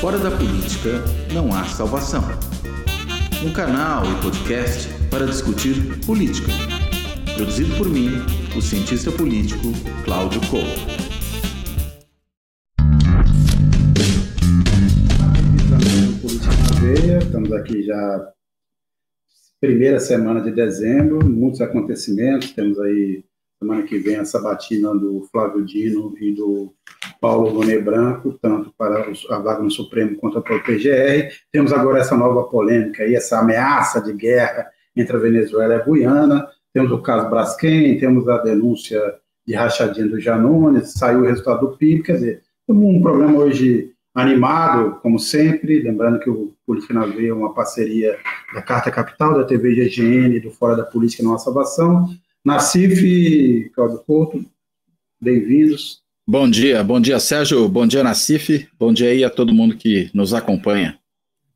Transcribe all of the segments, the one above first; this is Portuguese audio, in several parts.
Fora da política não há salvação. Um canal e podcast para discutir política. Produzido por mim, o cientista político Cláudio Couto. Estamos aqui já primeira semana de dezembro, muitos acontecimentos. Temos aí semana que vem a sabatina do Flávio Dino e do Paulo Bonet Branco, tanto para a vaga no Supremo quanto para o PGR. Temos agora essa nova polêmica aí, essa ameaça de guerra entre a Venezuela e a Guiana. Temos o caso Braskem, temos a denúncia de rachadinha do Janones, saiu o resultado do PIB, quer dizer, um programa hoje animado, como sempre, lembrando que o Política na Veia é uma parceria da Carta Capital, da TV GGN, do Fora da Política Nossa Salvação. Nacif, Cláudio Porto, bem-vindos. Bom dia, bom dia, Sérgio, bom dia, Nacif, bom dia aí a todo mundo que nos acompanha.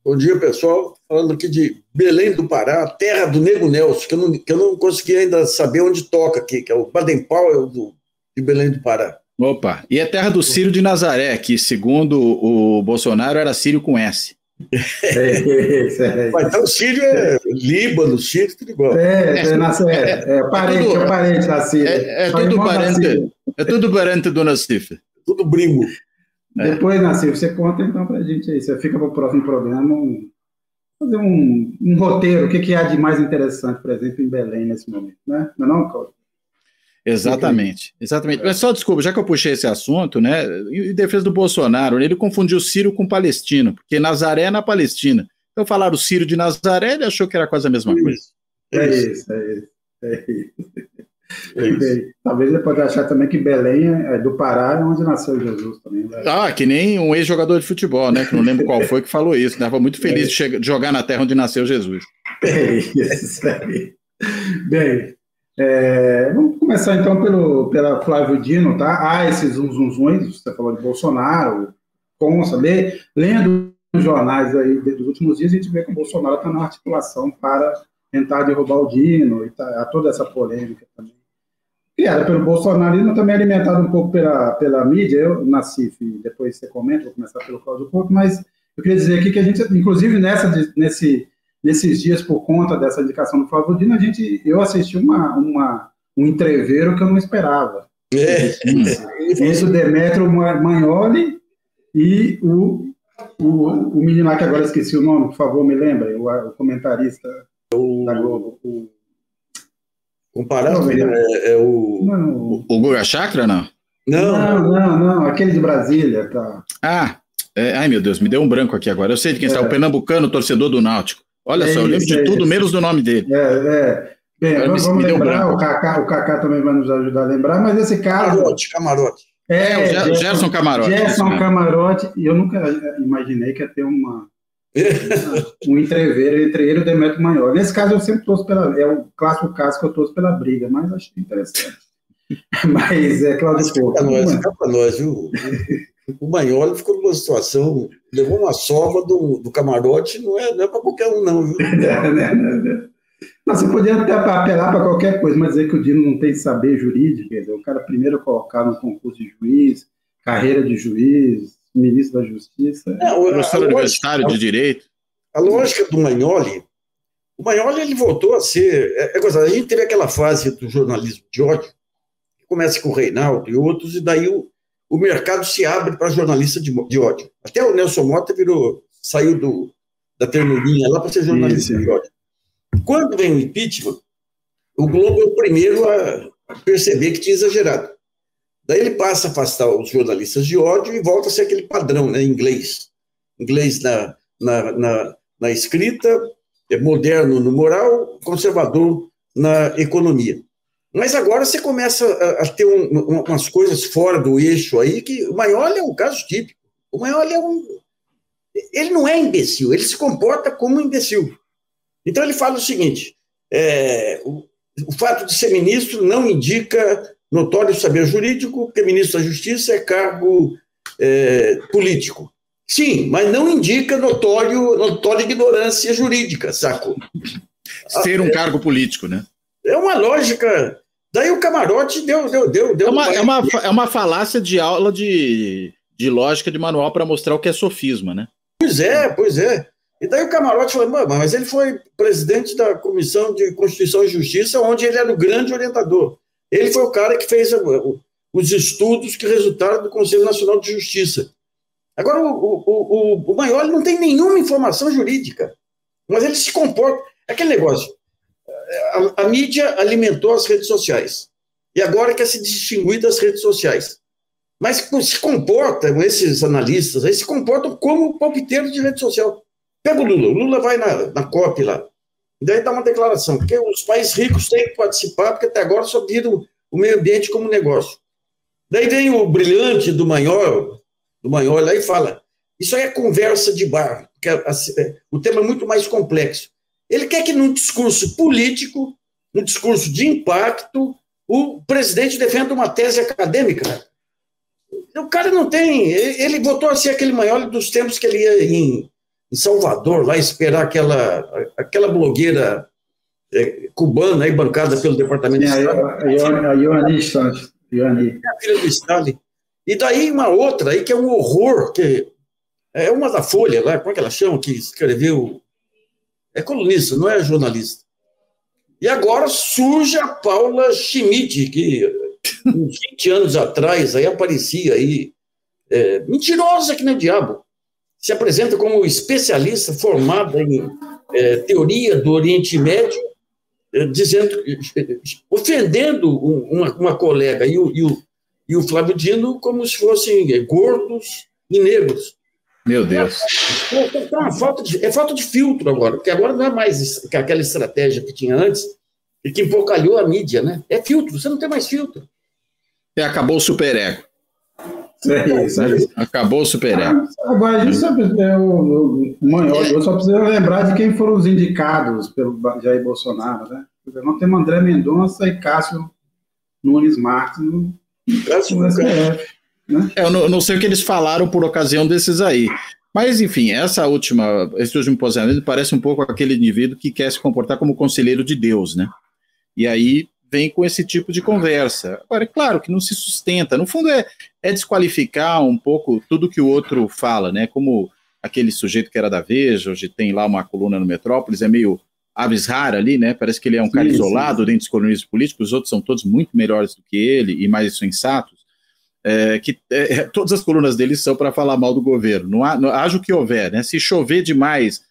Bom dia, pessoal, falando aqui de Belém do Pará, terra do Nego Nelson, que eu não, que eu não consegui ainda saber onde toca aqui, que é o Baden Powell do, de Belém do Pará. Opa, e é terra do Círio de Nazaré, que segundo o Bolsonaro era Sírio com S. É, Mas então Sírio é Líbano, Sírio, tudo igual. É, é, é, é parente, é, tudo, é parente da Síria. É, é tudo parente, é tudo parente do Nassif. Tudo primo. Depois, Nassif, você conta então pra gente aí, você fica para o próximo programa um, fazer um, um roteiro, o que, que há de mais interessante, por exemplo, em Belém nesse momento, né? Não é não, Cláudio? Exatamente, exatamente. Mas só desculpa, já que eu puxei esse assunto, né? Em defesa do Bolsonaro, ele confundiu Sírio com Palestino, porque Nazaré é na Palestina. Então falaram Sírio de Nazaré, ele achou que era quase a mesma coisa. É isso, é isso. É isso. É isso. Talvez ele pode achar também que Belém é do Pará, é onde nasceu Jesus também. Né? Ah, que nem um ex-jogador de futebol, né? Que não lembro qual foi que falou isso. Estava muito feliz é. de, jogar na terra onde nasceu Jesus. É isso aí. Bem, é, vamos começar então pelo pela Flávio Dino, tá? Há esses zums, você falou de Bolsonaro, Consa, lê, lendo os jornais aí dos últimos dias, a gente vê que o Bolsonaro está na articulação para tentar derrubar o Dino, e tá, toda essa polêmica também. Criada pelo bolsonarismo, também alimentada um pouco pela, pela mídia, eu nasci, depois você comenta, vou começar pelo Cláudio Porto, mas eu queria dizer aqui que a gente, inclusive nessa, nesse nesses dias, por conta dessa indicação do Flávio Dino, a gente, eu assisti uma, uma, um entreveiro que eu não esperava. É. Esse o Demetrio Magnoli e o, o, o menino lá que agora esqueci o nome, por favor, me lembre, o, o comentarista o, da Globo. O, comparado, não, é, é, o... Não, o Guga Chakra, não? Não, não, não, não, aquele de Brasília, tá. Ah, é, ai meu Deus, me deu um branco aqui agora. Eu sei de quem é. está, o pernambucano, torcedor do Náutico. Olha é só, eu lembro de é tudo, menos do nome dele. É, é. Bem, vamos, vamos lembrar, o Kaká, o Kaká também vai nos ajudar a lembrar, mas esse cara. Camarote, camarote. É, é o Gerson, Gerson Camarote. Gerson Camarote, e eu nunca imaginei que ia ter uma, um entreveiro entre ele e o Demetrio Maior. Nesse caso, eu sempre torço pela. É o clássico caso que eu torço pela briga, mas achei interessante. mas é Cláudio Porto. Fica nós, fica para nós, viu? o Manholi ficou numa situação, levou uma sova do, do camarote, não é, não é para qualquer um, não, viu? Não, você podia até apelar para qualquer coisa, mas dizer que o Dino não tem saber jurídico, dizer, o cara primeiro colocar no concurso de juiz, carreira de juiz, ministro da Justiça. É, o professor universitário de Direito. A lógica do Magnoli, o Magnoli ele voltou a ser. É, é a gente teve aquela fase do jornalismo de ódio, que começa com o Reinaldo e outros, e daí o, o mercado se abre para jornalista de, de, ódio. Até o Nelson Mota virou, saiu do, da ternurinha lá para ser jornalista Isso. de ódio. Quando vem o impeachment, o Globo é o primeiro a perceber que tinha exagerado. Daí ele passa a afastar os jornalistas de ódio e volta a ser aquele padrão, né, inglês. Inglês na, na, na, na escrita, é moderno no moral, conservador na economia. Mas agora você começa a, a ter um, umas coisas fora do eixo aí, que o Maior é um caso típico. O Maior é um. Ele não é imbecil, ele se comporta como imbecil. Então ele fala o seguinte: é, o, o fato de ser ministro não indica notório saber jurídico, porque ministro da Justiça é cargo é, político. Sim, mas não indica notório, notória ignorância jurídica, saco? Ser um cargo político, né? É uma lógica. Daí o camarote deu. deu, deu, deu é, uma, é, uma, é uma falácia de aula de, de lógica de manual para mostrar o que é sofisma, né? Pois é, pois é. E daí o Camarote falou, mas ele foi presidente da Comissão de Constituição e Justiça, onde ele era o grande orientador. Ele foi o cara que fez os estudos que resultaram do Conselho Nacional de Justiça. Agora, o, o, o, o Maior não tem nenhuma informação jurídica, mas ele se comporta. Aquele negócio, a, a mídia alimentou as redes sociais e agora quer se distinguir das redes sociais. Mas se comportam, esses analistas, eles se comportam como palpiteiros de rede social. Pega o Lula, o Lula vai na, na COP lá, e daí dá uma declaração, porque os países ricos têm que participar, porque até agora só viram o meio ambiente como negócio. Daí vem o brilhante do Manhol, do Manhol lá e fala, isso aí é conversa de bar, porque é, o tema é muito mais complexo. Ele quer que num discurso político, num discurso de impacto, o presidente defenda uma tese acadêmica. O cara não tem. Ele votou a ser aquele maior dos tempos que ele ia em, em Salvador, lá esperar aquela, aquela blogueira é, cubana aí, bancada pelo Departamento de Estado. A Ioani Stalin. A filha do Stalin. E daí uma outra aí que é um horror, que é uma da Folha lá, como é que ela chama, que escreveu. É colunista, não é jornalista. E agora surge a Paula Schmidt, que uns 20 anos atrás aí aparecia aí, é, mentirosa que nem o diabo, se apresenta como especialista formada em é, teoria do Oriente Médio, é, dizendo, ofendendo uma, uma colega e o, e, o, e o Flávio Dino como se fossem gordos e negros. Meu Deus. Então, falta de, é falta de filtro agora, porque agora não é mais aquela estratégia que tinha antes e que empocalhou a mídia, né? É filtro, você não tem mais filtro. E acabou o superego. É isso, é isso. Acabou o superego. Agora, a gente só, eu, eu, eu só preciso lembrar de quem foram os indicados pelo Jair Bolsonaro, né? Não temos André Mendonça e Cássio Nunes Marques no, no STF. Né? É, eu não, não sei o que eles falaram por ocasião desses aí. Mas, enfim, essa última, esse último posicionamento parece um pouco aquele indivíduo que quer se comportar como conselheiro de Deus, né? E aí vem com esse tipo de conversa. Agora, é claro que não se sustenta. No fundo, é, é desqualificar um pouco tudo que o outro fala, né? Como aquele sujeito que era da Veja, hoje tem lá uma coluna no Metrópolis, é meio aves rara ali, né? Parece que ele é um cara sim, isolado sim. dentro dos colunistas políticos, os outros são todos muito melhores do que ele e mais sensatos. É, que é, é todas as colunas dele são para falar mal do governo. Não, há, não haja o que houver, né? Se chover demais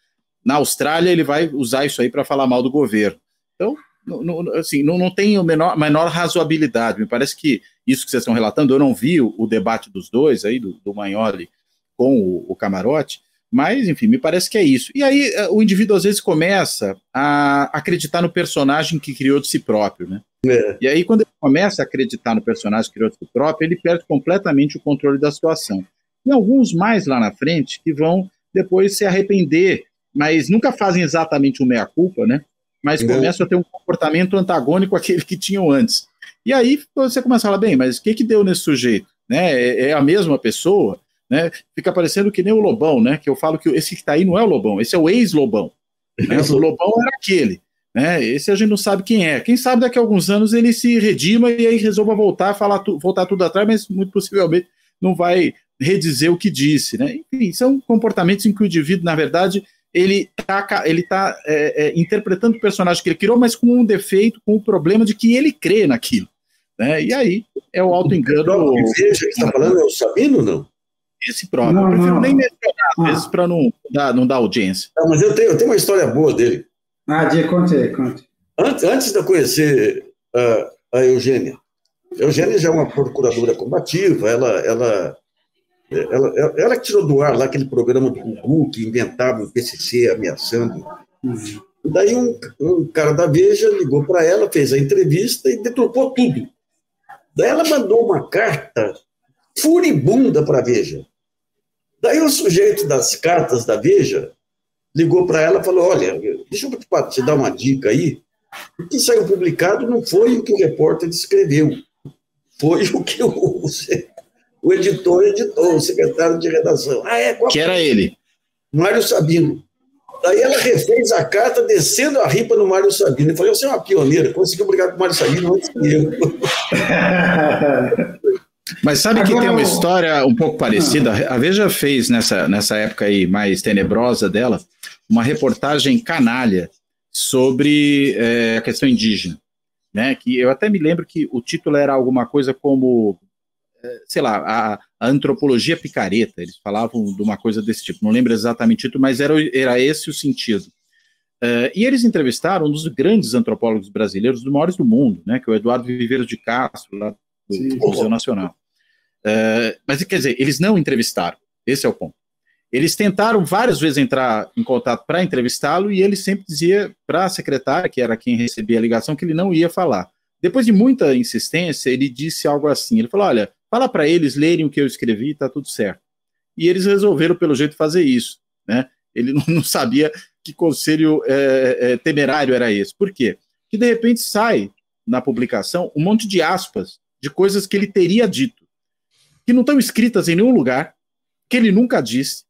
na Austrália, ele vai usar isso aí para falar mal do governo. Então, não, assim, não, não tem a menor, menor razoabilidade. Me parece que isso que vocês estão relatando, eu não vi o, o debate dos dois aí, do, do Magnoli com o, o, Camarote, mas, enfim, me parece que é isso. E aí eh, o indivíduo às vezes começa a acreditar no personagem que criou de si próprio, né? É. E aí, quando ele começa a acreditar no personagem que criou de si próprio, ele perde completamente o controle da situação. Tem alguns mais lá na frente que vão depois se arrepender, mas nunca fazem exatamente o meia-culpa, né? mas uhum. começam a ter um comportamento antagônico àquele que tinham antes. E aí você começa a falar, bem, mas o que, que deu nesse sujeito? Né? É, é a mesma pessoa? Né? Fica parecendo que nem o Lobão, né? Que eu falo que esse que está aí não é o Lobão, esse é o ex-Lobão. Né? O Lobão era aquele. Né? Esse a gente não sabe quem é. Quem sabe daqui a alguns anos ele se redima e aí resolva voltar, falar tu, voltar tudo atrás, mas muito possivelmente não vai redizer o que disse. Né? Enfim, são comportamentos em que o indivíduo, na verdade, ele está ele tá, é, é, interpretando o personagem que ele criou, mas com um defeito, com o problema de que ele crê naquilo. Né? E aí é o auto-engano. Veja que está falando é o Sabino, não? Esse próprio. Não, eu prefiro não. nem mencionar, às vezes, para não dar, não dar audiência. Não, mas eu tenho, eu tenho uma história boa dele. Ah, Dia, conte aí, conte. Antes, antes de eu conhecer a, a Eugênia, a Eugênia já é uma procuradora combativa, ela, ela ela, ela que tirou do ar lá aquele programa do Gugu que inventava o PCC ameaçando. Uhum. Daí um, um, cara da Veja ligou para ela, fez a entrevista e deturpou tudo. Daí ela mandou uma carta furibunda para a Veja. Daí o sujeito das cartas da Veja ligou para ela e falou: Olha, deixa eu te dar uma dica aí. O que saiu publicado não foi o que o repórter descreveu, foi o que o, o editor editou, o secretário de redação. Ah, é? Qual que era ele? Mário Sabino. Daí ela refez a carta descendo a ripa no Mário Sabino. Eu falei, você é uma pioneira, conseguiu brigar com o Mário Sabino antes que eu. Mas sabe Agora, que tem uma história um pouco parecida? A Veja fez nessa, nessa época aí mais tenebrosa dela uma reportagem canalha sobre é, a questão indígena, né? Que eu até me lembro que o título era alguma coisa como, é, sei lá, a, a, antropologia picareta. Eles falavam de uma coisa desse tipo. Não lembro exatamente o título, mas era, era esse o sentido. Uh, e eles entrevistaram um dos grandes antropólogos brasileiros, dos maiores do mundo, né, que é o Eduardo Viveiros de Castro, lá do Sim. Museu Nacional. Uh, mas, quer dizer, eles não entrevistaram, esse é o ponto. Eles tentaram várias vezes entrar em contato para entrevistá-lo e ele sempre dizia para a secretária, que era quem recebia a ligação, que ele não ia falar. Depois de muita insistência, ele disse algo assim: ele falou, olha, fala para eles lerem o que eu escrevi, está tudo certo. E eles resolveram, pelo jeito, fazer isso. Né? Ele não, não sabia que conselho é, é, temerário era esse. Por quê? Que de repente sai na publicação um monte de aspas de coisas que ele teria dito, que não estão escritas em nenhum lugar, que ele nunca disse.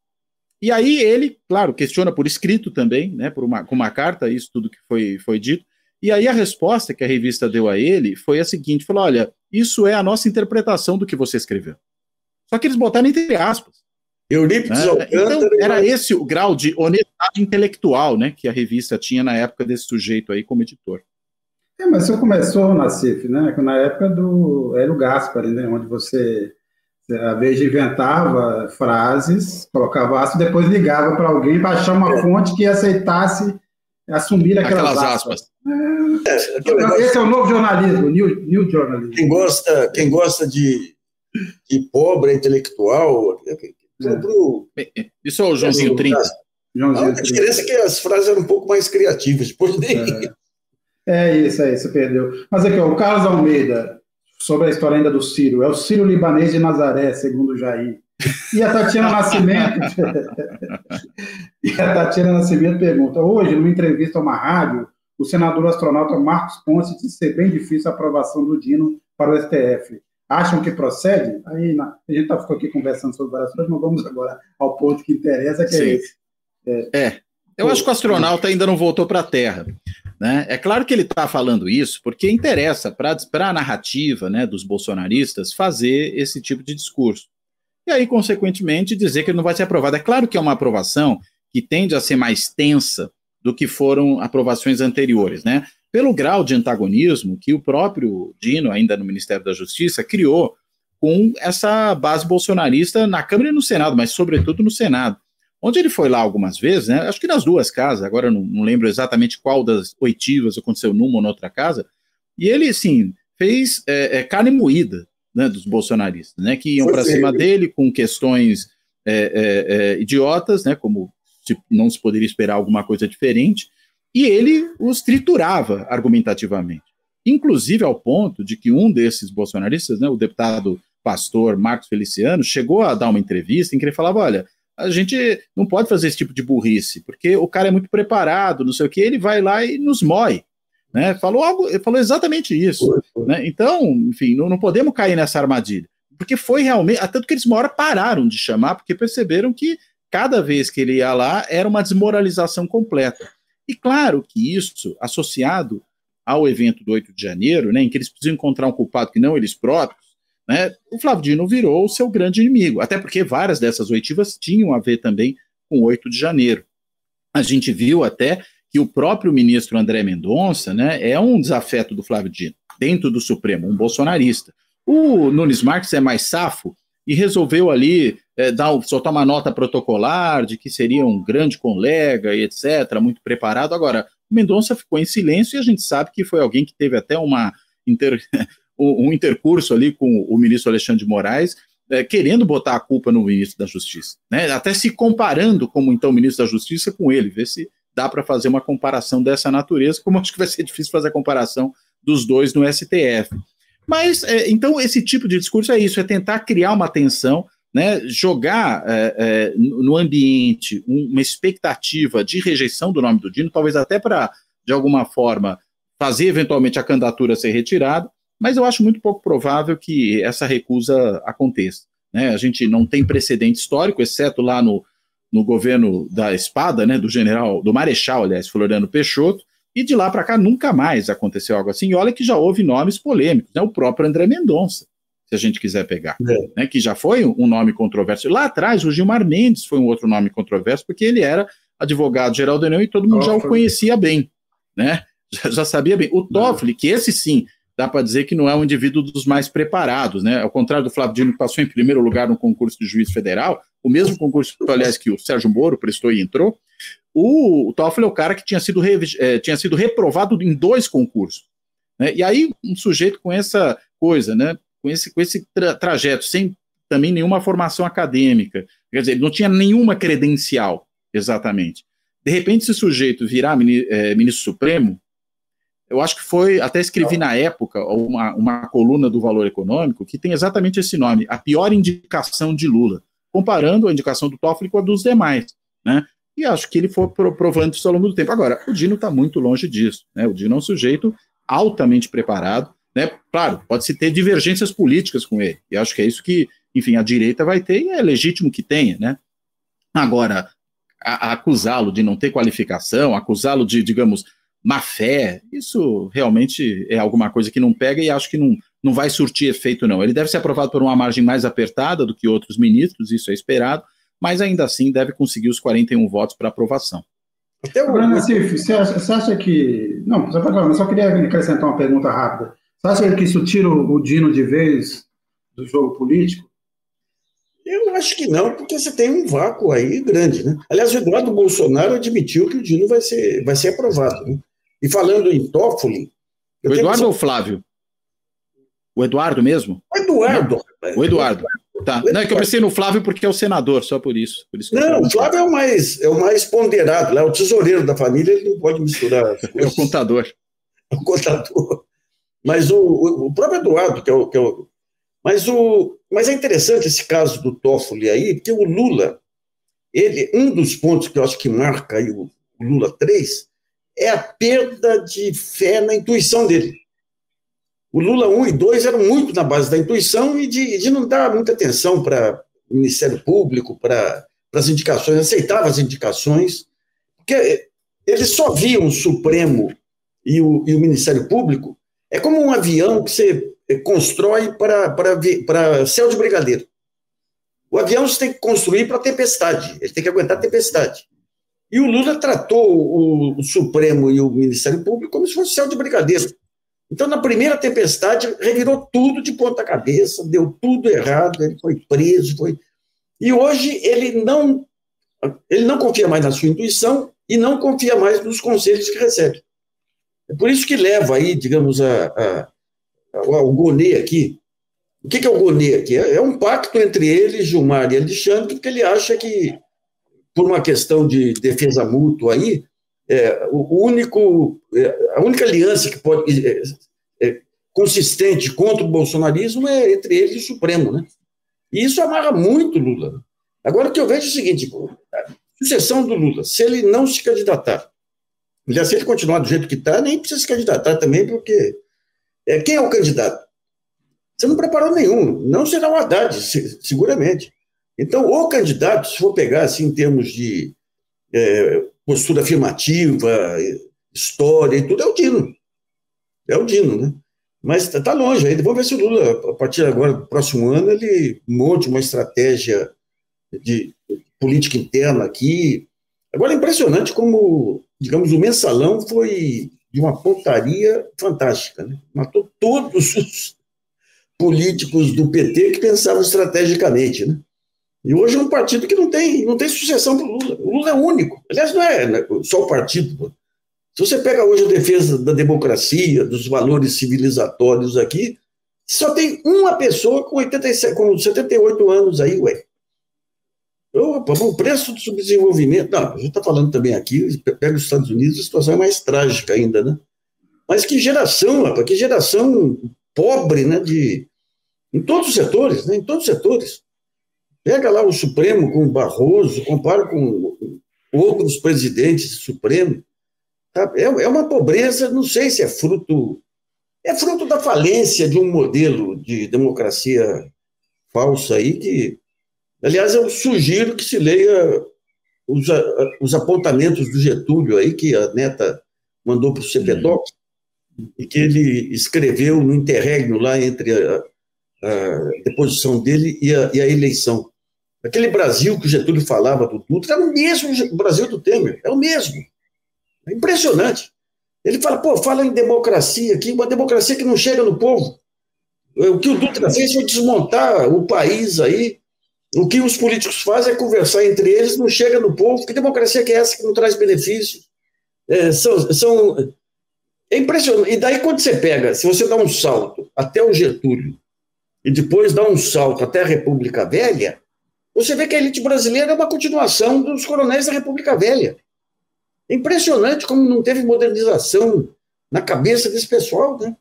E aí ele, claro, questiona por escrito também, né, por uma, com uma carta, isso tudo que foi, foi dito. E aí a resposta que a revista deu a ele foi a seguinte: falou, olha, isso é a nossa interpretação do que você escreveu. Só que eles botaram entre aspas. Eurípides né? Então, era esse o grau de honestidade intelectual né, que a revista tinha na época desse sujeito aí como editor. É, mas isso começou na CIF, né? Na época do Hélio Gaspari, né? Onde você, a Veja inventava frases, colocava aspas, depois ligava para alguém para achar uma é. fonte que aceitasse assumir aquelas, aquelas aspas. aspas. É, esse é o novo jornalismo, new, new jornalismo. Quem gosta, quem gosta de, de pobre intelectual, é. Isso é o Joãozinho 30. Joãozinho a diferença é que as frases eram um pouco mais criativas, depois. É. é isso, é isso, perdeu. Mas aqui, ó, o Carlos Almeida, sobre a história ainda do Ciro, é o Ciro libanês de Nazaré, segundo Jair. E a Tatiana Nascimento. e a Tatiana Nascimento pergunta: hoje, numa entrevista a uma rádio, o senador astronauta Marcos Ponce disse ser bem difícil a aprovação do Dino para o STF acham que procede, aí a gente tá, ficou aqui conversando sobre várias coisas, mas vamos agora ao ponto que interessa, que é Sim. é esse. É, é. Eu acho que o astronauta ainda não voltou para a Terra. Né? É claro que ele está falando isso porque interessa para a narrativa né, dos bolsonaristas fazer esse tipo de discurso. E aí, consequentemente, dizer que ele não vai ser aprovado. É claro que é uma aprovação que tende a ser mais tensa do que foram aprovações anteriores. Né? pelo grau de antagonismo que o próprio Dino, ainda no Ministério da Justiça, criou com essa base bolsonarista na Câmara e no Senado, mas sobretudo no Senado. Onde ele foi lá algumas vezes, né, acho que nas duas casas, agora não, não lembro exatamente qual das oitivas aconteceu numa ou noutra casa, e ele, sim, fez é, é, carne moída né, dos bolsonaristas, né, que iam para cima dele com questões é, é, é, idiotas, né, como se não se poderia esperar alguma coisa diferente, e ele os triturava argumentativamente. Inclusive ao ponto de que um desses bolsonaristas, né, o deputado pastor Marcos Feliciano, chegou a dar uma entrevista em que ele falava: olha, a gente não pode fazer esse tipo de burrice, porque o cara é muito preparado, não sei o que, ele vai lá e nos mói. Né? Falou algo, falou exatamente isso. Né? Então, enfim, não, não, podemos cair nessa armadilha. Porque foi realmente. Tanto que eles uma hora pararam de chamar, porque perceberam que cada vez que ele ia lá era uma desmoralização completa. E claro que isso, associado ao evento do 8 de janeiro, né, em que eles precisam encontrar um culpado que não eles próprios, né, o Flávio Dino virou o seu grande inimigo. Até porque várias dessas oitivas tinham a ver também com o 8 de janeiro. A gente viu até que o próprio ministro André Mendonça né, é um desafeto do Flávio Dino, dentro do Supremo, um bolsonarista. O Nunes Marques é mais safo e resolveu ali é, dar, soltar uma nota protocolar de que seria um grande colega e etc., muito preparado. Agora, Mendonça ficou em silêncio e a gente sabe que foi alguém que teve até uma inter, um intercurso ali com o ministro Alexandre de Moraes, é, querendo botar a culpa no ministro da Justiça, né? até se comparando como então ministro da Justiça com ele, ver se dá para fazer uma comparação dessa natureza, como acho que vai ser difícil fazer a comparação dos dois no STF. Mas, é, então, esse tipo de discurso é isso, é tentar criar uma tensão né, jogar é, é, no ambiente uma expectativa de rejeição do nome do Dino, talvez até para, de alguma forma, fazer eventualmente a candidatura ser retirada, mas eu acho muito pouco provável que essa recusa aconteça. Né? A gente não tem precedente histórico, exceto lá no, no governo da espada, né, do general, do marechal, aliás, Floriano Peixoto, e de lá para cá nunca mais aconteceu algo assim. E olha que já houve nomes polêmicos, né? o próprio André Mendonça se a gente quiser pegar, é. né, que já foi um nome controverso. Lá atrás, o Gilmar Mendes foi um outro nome controverso, porque ele era advogado-geral da União e todo mundo já o conhecia bem, né? Já, já sabia bem. O Toffoli, que esse sim, dá para dizer que não é um indivíduo dos mais preparados, né? Ao contrário do Flávio Dino, que passou em primeiro lugar no concurso de juiz federal, o mesmo concurso, aliás, que o Sérgio Moro prestou e entrou, o, o Toffoli é o cara que tinha sido, re, é, tinha sido reprovado em dois concursos. Né? E aí, um sujeito com essa coisa, né? com esse, com esse tra trajeto, sem também nenhuma formação acadêmica, quer dizer, ele não tinha nenhuma credencial, exatamente. De repente, esse sujeito virar mini, é, ministro supremo, eu acho que foi, até escrevi na época, uma, uma coluna do Valor Econômico que tem exatamente esse nome, a pior indicação de Lula, comparando a indicação do Toffoli com a dos demais, né? E acho que ele foi provando isso ao longo do tempo. Agora, o Dino está muito longe disso, né? O Dino é um sujeito altamente preparado, né? Claro, pode-se ter divergências políticas com ele, e acho que é isso que, enfim, a direita vai ter, e é legítimo que tenha, né? Agora, acusá-lo de não ter qualificação, acusá-lo de, digamos, má fé, isso realmente é alguma coisa que não pega e acho que não, não vai surtir efeito, não. Ele deve ser aprovado por uma margem mais apertada do que outros ministros, isso é esperado, mas ainda assim deve conseguir os 41 votos para aprovação. Até o... Nassif, você acha, você acha que. Não, só, só queria acrescentar uma pergunta rápida. Você acha que isso tira o Dino de vez do jogo político? Eu acho que não, porque você tem um vácuo aí grande, né? Aliás, o Eduardo Bolsonaro admitiu que o Dino vai ser, vai ser aprovado. Né? E falando em Toffoli. O Eduardo ou o Flávio? O Eduardo mesmo? O Eduardo. O Eduardo. Tá. Não, é que eu pensei no Flávio porque é o senador, só por isso. Por isso não, o Flávio é o mais, é o mais ponderado, é o tesoureiro da família, ele não pode misturar. é o contador. É o contador. Mas o, o próprio Eduardo, que é o, que é o. Mas, o, mas é interessante esse caso do Toffoli aí, porque o Lula, ele, um dos pontos que eu acho que marca aí o Lula 3 é a perda de fé na intuição dele. O Lula 1 e 2 eram muito na base da intuição e de, de não dar muita atenção para o Ministério Público, para as indicações, aceitava as indicações, porque eles só viam o Supremo e o, e o Ministério Público, é como um avião que você eh, constrói para, para, céu de brigadeiro. O avião você tem que construir para tempestade, ele tem que aguentar tempestade. E o Lula tratou o, o Supremo e o Ministério Público como se fosse céu de brigadeiro. Então, na primeira tempestade, revirou tudo de ponta cabeça, deu tudo errado, ele foi preso, foi... E hoje ele não, ele não confia mais na sua intuição e não confia mais nos conselhos que recebe. É por isso que leva aí, digamos, a, a, ao Gonê aqui. O que, que é o Gonê aqui? É, é um pacto entre ele, Gilmar e Alexandre, porque ele acha que, por uma questão de defesa mútua aí, é, o único, é, a única aliança que pode é, é, consistente contra o bolsonarismo é entre ele e o Supremo, né? E isso amarra muito Lula. Agora o que eu vejo é o seguinte: a sucessão do Lula, se ele não se candidatar, já se ele continuar do jeito que está, nem precisa se candidatar também, porque é, quem é o candidato? Você não preparou nenhum, não será o Haddad, seguramente. Então, o candidato, se for pegar assim, em termos de é, postura afirmativa, história e tudo, é o Dino. É o Dino, né? Mas está tá longe ainda. Vamos ver se o Lula, a partir agora, do próximo ano, ele monte uma estratégia de política interna aqui. Agora é impressionante como, digamos, o mensalão foi de uma pontaria fantástica. Né? Matou todos os políticos do PT que pensavam estrategicamente. Né? E hoje é um partido que não tem, não tem sucessão para o Lula. O Lula é único. Aliás, não é né, só o partido. Se você pega hoje a defesa da democracia, dos valores civilizatórios aqui, só tem uma pessoa com, 87, com 78 anos aí, ué. Opa, o preço do subdesenvolvimento. Não, a gente está falando também aqui, pega os Estados Unidos, a situação é mais trágica ainda, né? Mas que geração, rapaz, que geração pobre, né? De, em todos os setores, né? Em todos os setores. Pega lá o Supremo com o Barroso, compara com outros presidentes do Supremo. Tá? É, é uma pobreza, não sei se é fruto. É fruto da falência de um modelo de democracia falsa aí, que, aliás, eu sugiro que se leia os, os apontamentos do Getúlio aí, que a neta mandou para o CPDOC, e que ele escreveu no interregno lá entre a, a deposição dele e a, e a eleição. Aquele Brasil que o Getúlio falava do Dutra é o mesmo Brasil do Temer, é o mesmo. É impressionante. Ele fala, pô, fala em democracia aqui, uma democracia que não chega no povo. O que o Dutra fez foi desmontar o país aí. O que os políticos fazem é conversar entre eles, não chega no povo. Que democracia que é essa que não traz benefício? É, são, são, é impressionante. E daí, quando você pega, se você dá um salto até o Getúlio e depois dá um salto até a República Velha, você vê que a elite brasileira é uma continuação dos coronéis da República Velha. É impressionante como não teve modernização na cabeça desse pessoal, né?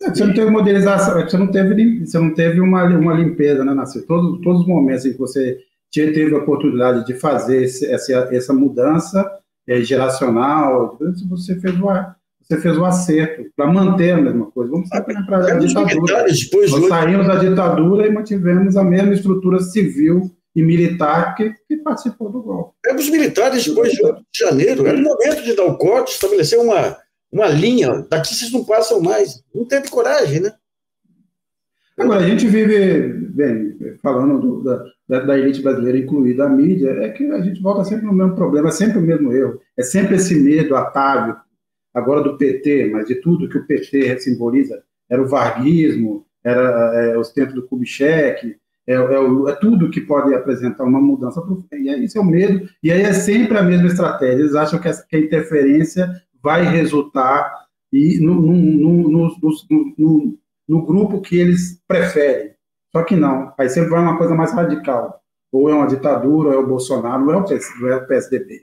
É, você não teve modernização, você não teve, você não teve uma, uma limpeza, né, Nascer? Todos, todos os momentos em que você teve a oportunidade de fazer esse, essa, essa mudança é, geracional, você fez o, você fez o acerto para manter a mesma coisa. Vamos para a ditadura. Depois Nós saímos da ditadura e mantivemos a mesma estrutura civil e militar que, que participou do golpe. É os militares depois de janeiro. Era o momento de dar o corte, estabelecer uma, uma linha. Daqui vocês não passam mais. Não teve coragem, né? Agora, a gente vive, bem, falando do, da, da, elite brasileira, incluída a mídia, é que a gente volta sempre no mesmo problema, é sempre o mesmo erro. É sempre esse medo atávico, agora do PT, mas de tudo que o PT simboliza. Era o varguismo, era é, os tempos do Kubitschek, é, é, é, tudo que pode apresentar uma mudança E aí, esse é o medo, e aí é sempre a mesma estratégia. Eles acham que, essa, que a interferência vai resultar e no, no, no, no, no grupo que eles preferem. Só que não, aí sempre vai uma coisa mais radical. Ou é uma ditadura, ou é o Bolsonaro, ou é o, não é o PSDB.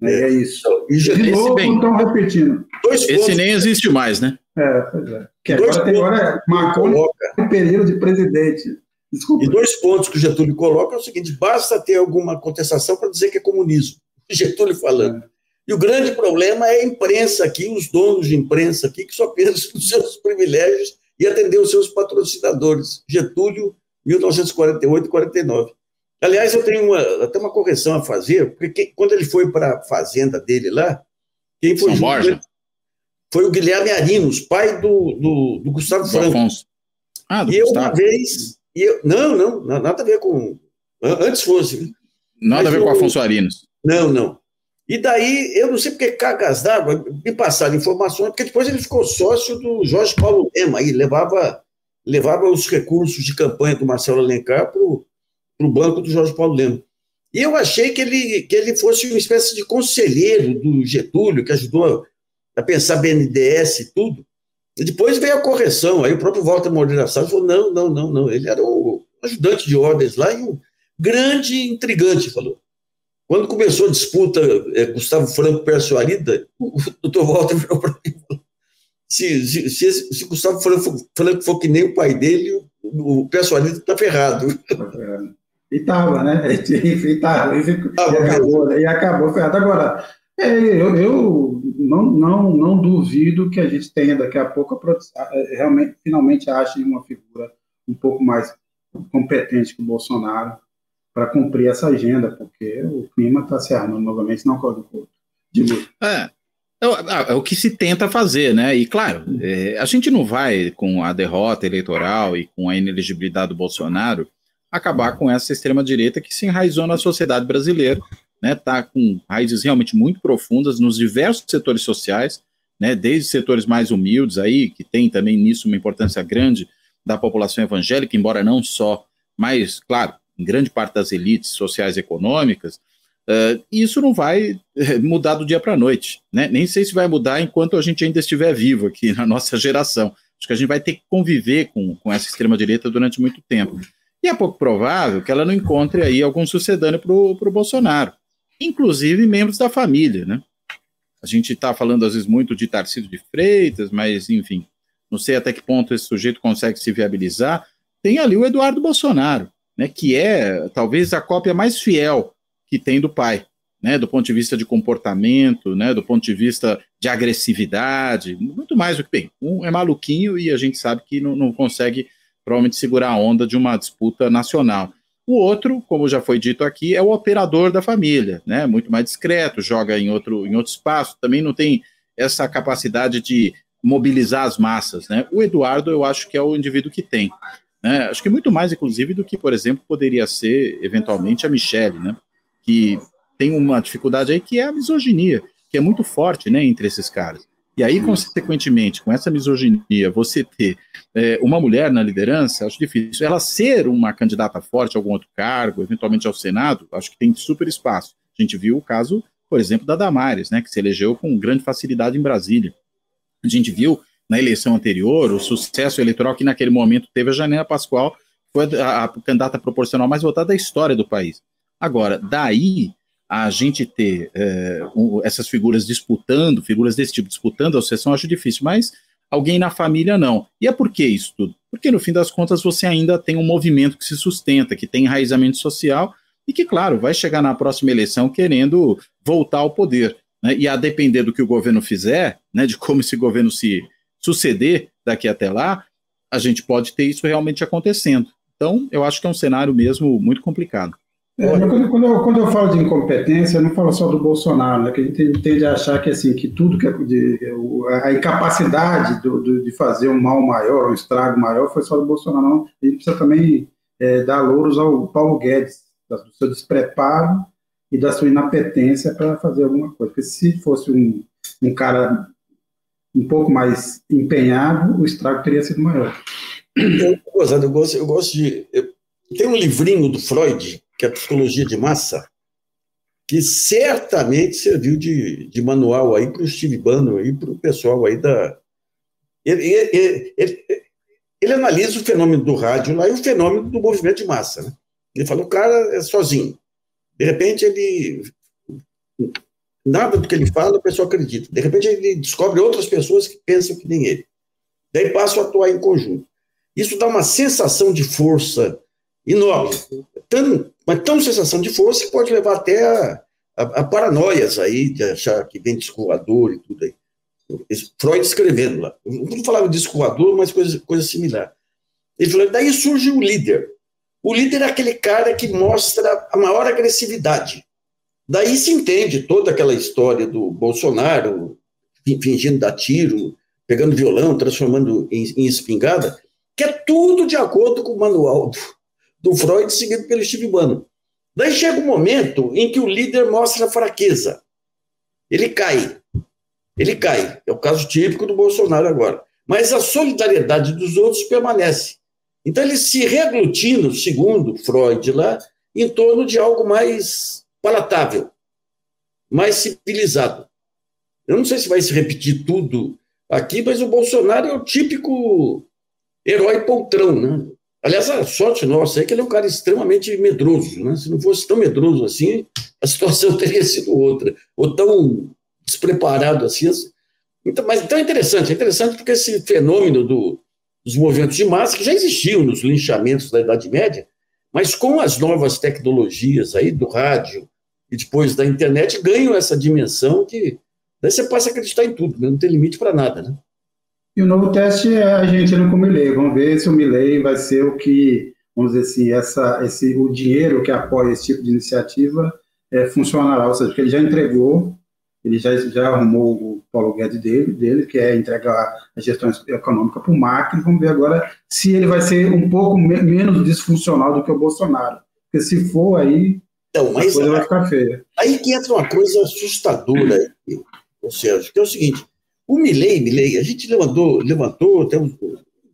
Né? É, é isso. E de novo, estão repetindo. Esse nem existe mais, né? É, pois é. Que agora tem agora Marconi um período de presidente. Desculpa. E dois pontos que o Getúlio coloca é o seguinte: basta ter alguma contestação para dizer que é comunismo. Getúlio falando. E o grande problema é a imprensa aqui, os donos de imprensa aqui, que só pensam nos seus privilégios e atender os seus patrocinadores. Getúlio, 1948 e 49. Aliás, eu tenho uma, até uma correção a fazer, porque quando ele foi para a fazenda dele lá, quem foi São junto foi o Guilherme Arinos, pai do, do, do Gustavo do Franco. Afonso. Ah, do e eu, uma vez, e eu, não, não, nada a ver com. Antes fosse. Nada a ver eu, com Afonso Arinos. Não, não. E daí, eu não sei porque cagas d'água me passaram informações, porque depois ele ficou sócio do Jorge Paulo Lema, e levava, levava os recursos de campanha do Marcelo Alencar para o banco do Jorge Paulo Lema. E eu achei que ele, que ele fosse uma espécie de conselheiro do Getúlio, que ajudou a pensar BNDES e tudo. Depois veio a correção, aí o próprio Walter Moreira Salles falou, não, não, não, não, ele era o ajudante de ordens lá e um grande intrigante, falou. Quando começou a disputa é, Gustavo Franco Pércio Arida, o doutor Walter virou para mim se, se, se, se, Gustavo Franco, Franco for que nem o pai dele, o, o Pércio Arida está ferrado. E estava, né? E, tava, e, acabou, né? e acabou ferrado. Agora, é, eu, eu não, não, não duvido que a gente tenha daqui a pouco é, realmente, finalmente ache uma figura um pouco mais competente que o Bolsonaro para cumprir essa agenda, porque o clima está se armando novamente, não corre de luta. É. É, o que se tenta fazer, né? E claro, é, a gente não vai, com a derrota eleitoral e com a inelegibilidade do Bolsonaro, acabar com essa extrema-direita que se enraizou na sociedade brasileira né, tá com raízes realmente muito profundas nos diversos setores sociais, né, desde setores mais humildes aí, que tem também nisso uma importância grande da população evangélica, embora não só, mas, claro, em grande parte das elites sociais e econômicas, uh, isso não vai eh, mudar do dia para a noite, né? Nem sei se vai mudar enquanto a gente ainda estiver vivo aqui na nossa geração. Acho que a gente vai ter que conviver com, com essa extrema-direita durante muito tempo. E é pouco provável que ela não encontre aí algum sucedâneo para o Bolsonaro inclusive membros da família, né? A gente está falando às vezes muito de Tarcísio de Freitas, mas enfim, não sei até que ponto esse sujeito consegue se viabilizar. Tem ali o Eduardo Bolsonaro, né, que é talvez a cópia mais fiel que tem do pai, né, do ponto de vista de comportamento, né, do ponto de vista de agressividade, muito mais do que bem. Um é maluquinho e a gente sabe que não, não consegue provavelmente segurar a onda de uma disputa nacional. O outro, como já foi dito aqui, é o operador da família, né? Muito mais discreto, joga em outro, em outro espaço, também não tem essa capacidade de mobilizar as massas, né? O Eduardo, eu acho que é o indivíduo que tem. Né? Acho que muito mais, inclusive, do que, por exemplo, poderia ser, eventualmente, a Michelle, né? que tem uma dificuldade aí que é a misoginia, que é muito forte né, entre esses caras. E aí, consequentemente, com essa misoginia, você ter é, uma mulher na liderança, acho difícil. Ela ser uma candidata forte a algum outro cargo, eventualmente ao Senado, acho que tem super espaço. A gente viu o caso, por exemplo, da Damares, né, que se elegeu com grande facilidade em Brasília. A gente viu na eleição anterior o sucesso eleitoral que naquele momento teve a Janela Pascoal, foi a, a candidata proporcional mais votada da história do país. Agora, daí a gente ter é, um, essas figuras disputando, figuras desse tipo disputando a sucessão, acho difícil, mas alguém na família não. E é por que isso tudo? Porque no fim das contas você ainda tem um movimento que se sustenta, que tem enraizamento social e que, claro, vai chegar na próxima eleição querendo voltar ao poder. Né? E a depender do que o governo fizer, né, de como esse governo se suceder daqui até lá, a gente pode ter isso realmente acontecendo. Então, eu acho que é um cenário mesmo muito complicado. É, quando, quando, eu, quando, eu, falo de incompetência, eu não falo só do Bolsonaro, né, que a gente tende a achar que, assim, que tudo que é de, a incapacidade do, do, de fazer um mal maior, um estrago maior, foi só do Bolsonaro. Não. A gente precisa também é, dar louros ao Paulo Guedes, do seu despreparo e da sua inapetência para fazer alguma coisa. Porque se fosse um, um cara um pouco mais empenhado, o estrago teria sido maior. Eu, eu, gosto, eu gosto de. Eu, tem um livrinho do Freud que é a psicologia de massa, que certamente serviu de, de manual aí para o Steve Bannon e para o pessoal aí da. Ele, ele, ele, ele, analisa o fenômeno do rádio lá e o fenômeno do movimento de massa. Né? Ele fala: o cara é sozinho. De repente, ele. Nada do que ele fala, a pessoa acredita. De repente, ele descobre outras pessoas que pensam que nem ele. Daí passam a atuar em conjunto. Isso dá uma sensação de força enorme. Tão, mas tão sensação de força pode levar até a, a, a paranoias aí, de achar que vem disco e tudo aí. Freud escrevendo lá. Não falava de disco mas coisa, coisa similar. Ele falou, daí surge o líder. O líder é aquele cara que mostra a maior agressividade. Daí se entende toda aquela história do Bolsonaro fingindo dar tiro, pegando violão, transformando em, em espingarda, que é tudo de acordo com o manual do, Freud, seguido pelo Steve Bannon. Daí chega um momento em que o líder mostra fraqueza. Ele cai. Ele cai. É o caso típico do Bolsonaro agora. Mas a solidariedade dos outros permanece. Então ele se reaglutina, segundo Freud lá, em torno de algo mais palatável, mais civilizado. Eu não sei se vai se repetir tudo aqui, mas o Bolsonaro é o típico herói poltrão, né? Aliás, a sorte nossa é que ele é um cara extremamente medroso. Né? Se não fosse tão medroso assim, a situação teria sido outra. Ou tão despreparado assim. Então, mas então é interessante, é interessante porque esse fenômeno do, dos movimentos de massa, que já existiam nos linchamentos da Idade Média, mas com as novas tecnologias aí do rádio e depois da internet, ganham essa dimensão que daí você passa a acreditar em tudo, né? não tem limite para nada, né? E o novo teste é a Argentina com o Milley. Vamos ver se o Milley vai ser o que, vamos dizer assim, essa, esse, o dinheiro que apoia esse tipo de iniciativa é, funcionará. Ou seja, porque ele já entregou, ele já, já arrumou o Paulo Guedes dele, dele, que é entregar a gestão econômica para o Macri. Vamos ver agora se ele vai ser um pouco me menos disfuncional do que o Bolsonaro. Porque se for aí, então, mas, a coisa vai ficar feia. Aí que entra uma coisa assustadora, ou seja, que é o seguinte o Milley, Milley, a gente levantou, levantou, tem um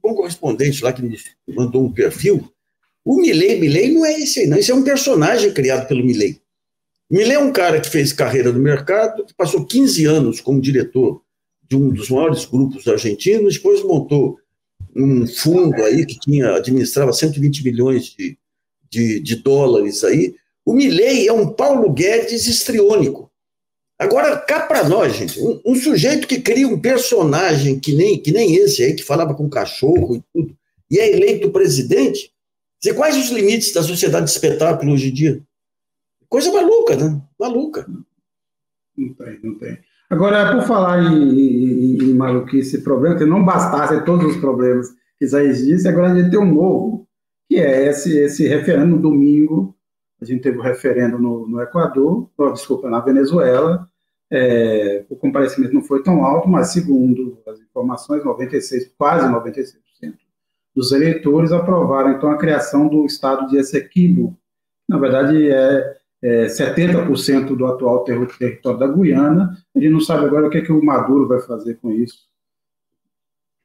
bom correspondente lá que nos mandou um perfil. O Milley, Milley não é esse aí, não. Esse é um personagem criado pelo Milley. Milley é um cara que fez carreira no mercado, que passou 15 anos como diretor de um dos maiores grupos argentinos, depois montou um fundo aí que tinha administrava 120 milhões de, de, de dólares aí. O Milley é um Paulo Guedes estriônico. Agora, cá para nós, gente, um, um, sujeito que cria um personagem que nem, que nem esse aí, que falava com cachorro e tudo, e é eleito presidente, dizer, quais os limites da sociedade de espetáculo hoje em dia? Coisa maluca, né? Maluca. Não tem, não tem. Agora, por falar em, em, em maluquice problema, que não bastasse todos os problemas que já existem, agora a gente tem um novo, que é esse, esse referendo domingo. A gente teve o um referendo no, no Equador, oh, desculpa, na Venezuela, é, o comparecimento não foi tão alto, mas segundo as informações, 96, quase 96% dos eleitores aprovaram então a criação do estado de Essequibo. Na verdade, é, é 70% do atual território da Guiana. A gente não sabe agora o que, é que o Maduro vai fazer com isso.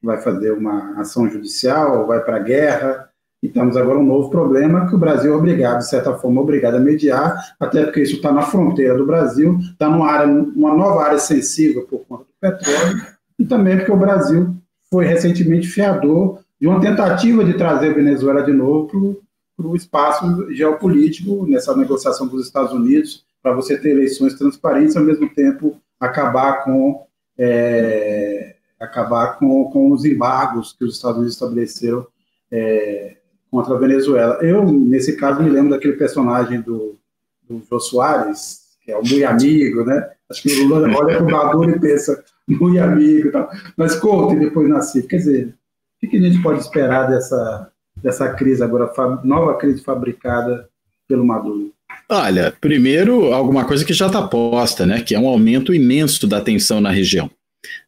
Vai fazer uma ação judicial, vai para a guerra. E temos agora um novo problema que o Brasil é obrigado, de certa forma, obrigado a mediar, até porque isso está na fronteira do Brasil, está numa área, uma nova área sensível por conta do petróleo, e também porque o Brasil foi recentemente fiador de uma tentativa de trazer a Venezuela de novo para o espaço geopolítico, nessa negociação com os Estados Unidos, para você ter eleições transparentes ao mesmo tempo, acabar com, é, acabar com, com os embargos que os Estados Unidos estabeleceram é, contra a Venezuela. Eu, nesse caso, me lembro daquele personagem do, do Jô Soares, que é o muito amigo, né? Acho que o Lula olha para o Maduro e pensa, muito amigo e tal. Mas conte depois nasci. Quer dizer, o que a gente pode esperar dessa, dessa crise agora, nova crise fabricada pelo Maduro? Olha, primeiro, alguma coisa que já está posta, né? Que é um aumento imenso da tensão na região.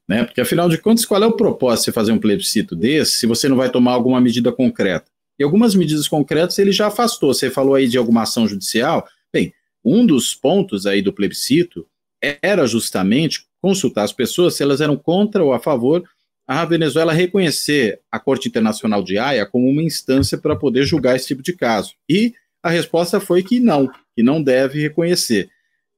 Né? Porque, afinal de contas, qual é o propósito de fazer um plebiscito desse se você não vai tomar alguma medida concreta? E algumas medidas concretas ele já afastou. Você falou aí de alguma ação judicial. Bem, um dos pontos aí do plebiscito era justamente consultar as pessoas se elas eram contra ou a favor a Venezuela reconhecer a Corte Internacional de Haia como uma instância para poder julgar esse tipo de caso. E a resposta foi que não, que não deve reconhecer.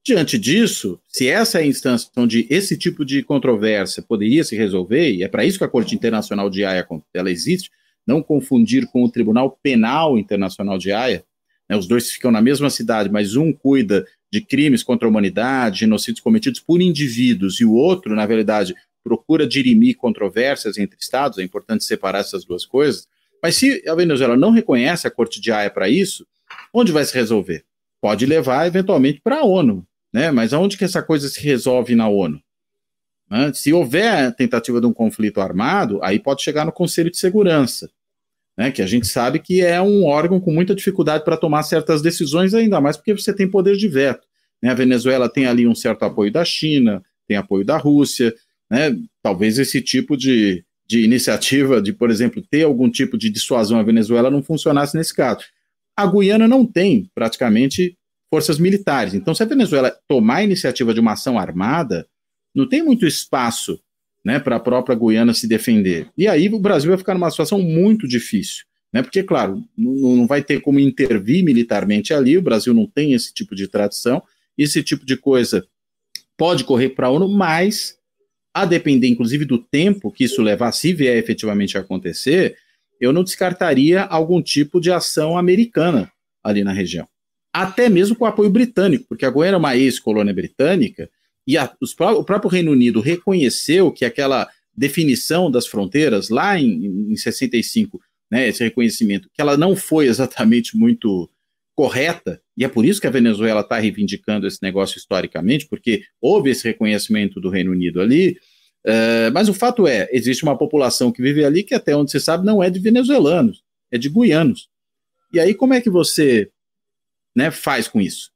Diante disso, se essa é a instância onde esse tipo de controvérsia poderia se resolver, e é para isso que a Corte Internacional de Haia ela existe, não confundir com o Tribunal Penal Internacional de Haia, né, os dois ficam na mesma cidade, mas um cuida de crimes contra a humanidade, genocídios cometidos por indivíduos, e o outro, na verdade, procura dirimir controvérsias entre estados, é importante separar essas duas coisas. Mas se a Venezuela não reconhece a Corte de Haia para isso, onde vai se resolver? Pode levar eventualmente para a ONU, né? Mas aonde que essa coisa se resolve na ONU? Né? Se houver tentativa de um conflito armado, aí pode chegar no Conselho de Segurança, né? Que a gente sabe que é um órgão com muita dificuldade para tomar certas decisões, ainda mais porque você tem poder de veto. Né? A Venezuela tem ali um certo apoio da China, tem apoio da Rússia, né? Talvez esse tipo de, de iniciativa, de, por exemplo, ter algum tipo de dissuasão à Venezuela não funcionasse nesse caso. A Guiana não tem praticamente forças militares. Então, se a Venezuela tomar a iniciativa de uma ação armada, não tem muito espaço né, para a própria Guiana se defender. E aí o Brasil vai ficar numa situação muito difícil. Né, porque, claro, não, não vai ter como intervir militarmente ali, o Brasil não tem esse tipo de tradição, esse tipo de coisa pode correr para a ONU, mas a depender, inclusive, do tempo que isso levar, se vier efetivamente a acontecer, eu não descartaria algum tipo de ação americana ali na região. Até mesmo com apoio britânico, porque a Goiânia é uma ex-colônia britânica, e a, os, o próprio Reino Unido reconheceu que aquela definição das fronteiras, lá em, em 65, né, esse reconhecimento, que ela não foi exatamente muito correta, e é por isso que a Venezuela está reivindicando esse negócio historicamente, porque houve esse reconhecimento do Reino Unido ali, uh, mas o fato é, existe uma população que vive ali que até onde você sabe não é de venezuelanos, é de guianos. E aí como é que você né, faz com isso?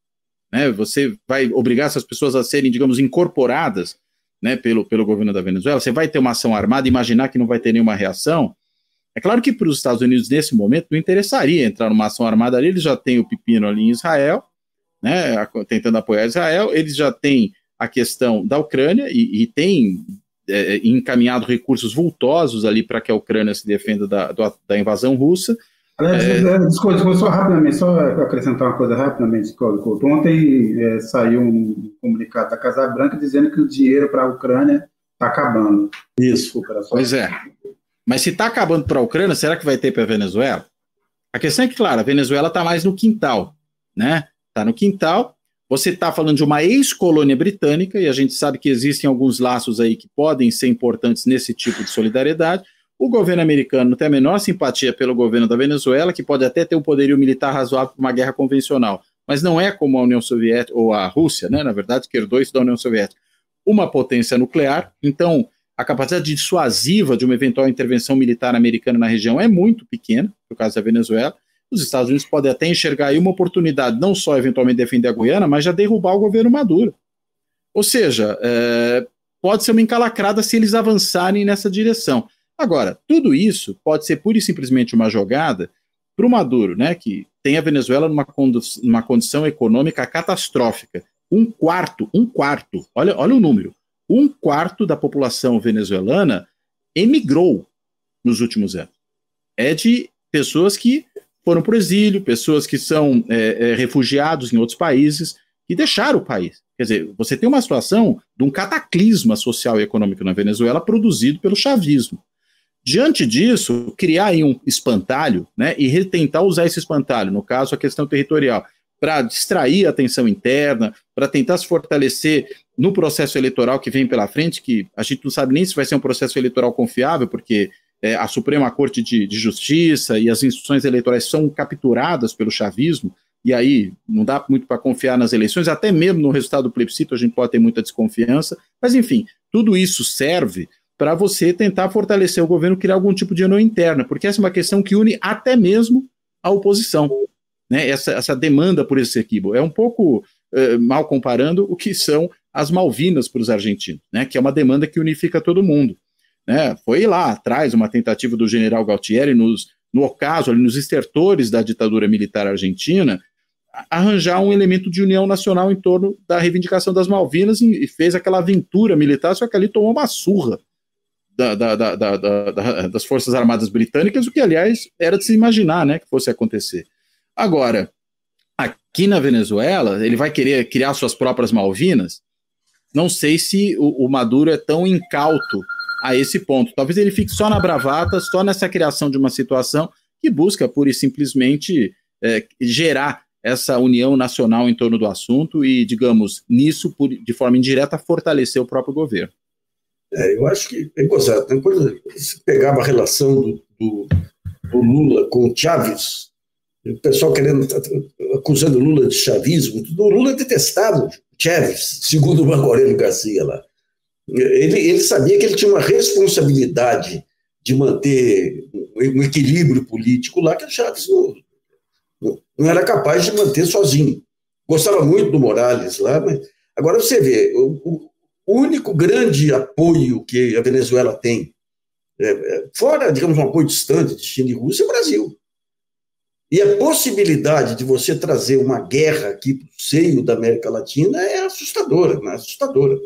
Né, você vai obrigar essas pessoas a serem, digamos, incorporadas né, pelo, pelo governo da Venezuela? Você vai ter uma ação armada, imaginar que não vai ter nenhuma reação? É claro que para os Estados Unidos, nesse momento, não interessaria entrar numa ação armada ali, eles já têm o pepino ali em Israel, né, tentando apoiar Israel, eles já têm a questão da Ucrânia e, e têm é, encaminhado recursos vultosos ali para que a Ucrânia se defenda da, da invasão russa. Aliás, é... é desculpa, desculpa, só rapidamente, só acrescentar uma coisa rapidamente, Couto. Ontem é, saiu um comunicado da Casa Branca dizendo que o dinheiro para a Ucrânia está acabando. Isso. Desculpa, pois é. Mas se está acabando para a Ucrânia, será que vai ter para a Venezuela? A questão é que, claro, a Venezuela está mais no quintal, né? Está no quintal. Você está falando de uma ex-colônia britânica, e a gente sabe que existem alguns laços aí que podem ser importantes nesse tipo de solidariedade. O governo americano não tem a menor simpatia pelo governo da Venezuela, que pode até ter um poderio militar razoável para uma guerra convencional, mas não é como a União Soviética, ou a Rússia, né? Na verdade, que herdou isso da União Soviética, uma potência nuclear. Então, a capacidade dissuasiva de uma eventual intervenção militar americana na região é muito pequena, no caso da Venezuela. Os Estados Unidos podem até enxergar aí uma oportunidade, não só eventualmente defender a Guiana, mas já derrubar o governo Maduro. Ou seja, é, pode ser uma encalacrada se eles avançarem nessa direção. Agora, tudo isso pode ser pura e simplesmente uma jogada para o Maduro, né, que tem a Venezuela numa, numa condição econômica catastrófica. Um quarto, um quarto, olha, olha o número, um quarto da população venezuelana emigrou nos últimos anos. É de pessoas que foram para o exílio, pessoas que são é, é, refugiados em outros países, que deixaram o país. Quer dizer, você tem uma situação de um cataclisma social e econômico na Venezuela produzido pelo chavismo. Diante disso, criar aí um espantalho, né, e tentar usar esse espantalho, no caso a questão territorial, para distrair a atenção interna, para tentar se fortalecer no processo eleitoral que vem pela frente, que a gente não sabe nem se vai ser um processo eleitoral confiável, porque é, a Suprema Corte de, de Justiça e as instituições eleitorais são capturadas pelo chavismo, e aí não dá muito para confiar nas eleições, até mesmo no resultado do plebiscito a gente pode ter muita desconfiança, mas enfim, tudo isso serve para você tentar fortalecer o governo, criar algum tipo de união interna, porque essa é uma questão que une até mesmo a oposição. Né? Essa, essa demanda por esse equívoco. É um pouco uh, mal comparando o que são as Malvinas para os argentinos, né? que é uma demanda que unifica todo mundo. Né? Foi lá atrás uma tentativa do general Galtieri, nos, no ocaso, ali, nos estertores da ditadura militar argentina, arranjar um elemento de união nacional em torno da reivindicação das Malvinas e, fez aquela aventura militar, só que ali tomou uma surra da, da, da, das Forças Armadas Britânicas, o que, aliás, era de se imaginar né, que fosse acontecer. Agora, aqui na Venezuela, ele vai querer criar suas próprias Malvinas? Não sei se o, o Maduro é tão incauto a esse ponto. Talvez ele fique só na bravata, só nessa criação de uma situação que busca, pura e simplesmente, é, gerar essa união nacional em torno do assunto e, digamos, nisso, por, de forma indireta, fortalecer o próprio governo. É, eu acho que é gozado. Tem coisa, se pegava a relação do, do, do, Lula com o Chaves, o pessoal querendo, acusando o Lula de chavismo, o Lula detestava o Chaves, segundo o Marco Aurélio Garcia lá. Ele, ele sabia que ele tinha uma responsabilidade de manter um equilíbrio político lá que o Chaves não, não era capaz de manter sozinho. Gostava muito do Morales lá, mas agora você vê, o, o único grande apoio que a Venezuela tem, é, é, fora, digamos, um apoio distante de China e Rússia, é o Brasil. E a possibilidade de você trazer uma guerra aqui para o seio da América Latina é assustadora, é assustadora,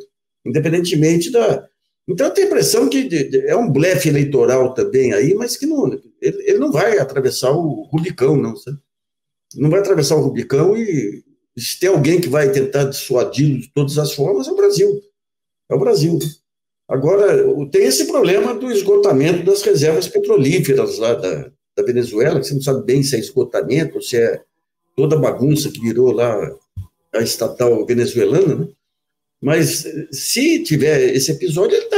independentemente da. Então, eu tenho a impressão que é um blefe eleitoral também aí, mas que não, ele, ele não vai atravessar o Rubicão, não, sabe? não vai atravessar o Rubicão e se tem alguém que vai tentar dissuadi-lo de todas as formas, é o Brasil. É o Brasil. Agora, tem esse problema do esgotamento das reservas petrolíferas lá da, da Venezuela, que você não sabe bem se é esgotamento ou se é toda a bagunça que virou lá a estatal venezuelana, né? Mas se tiver esse episódio, tá,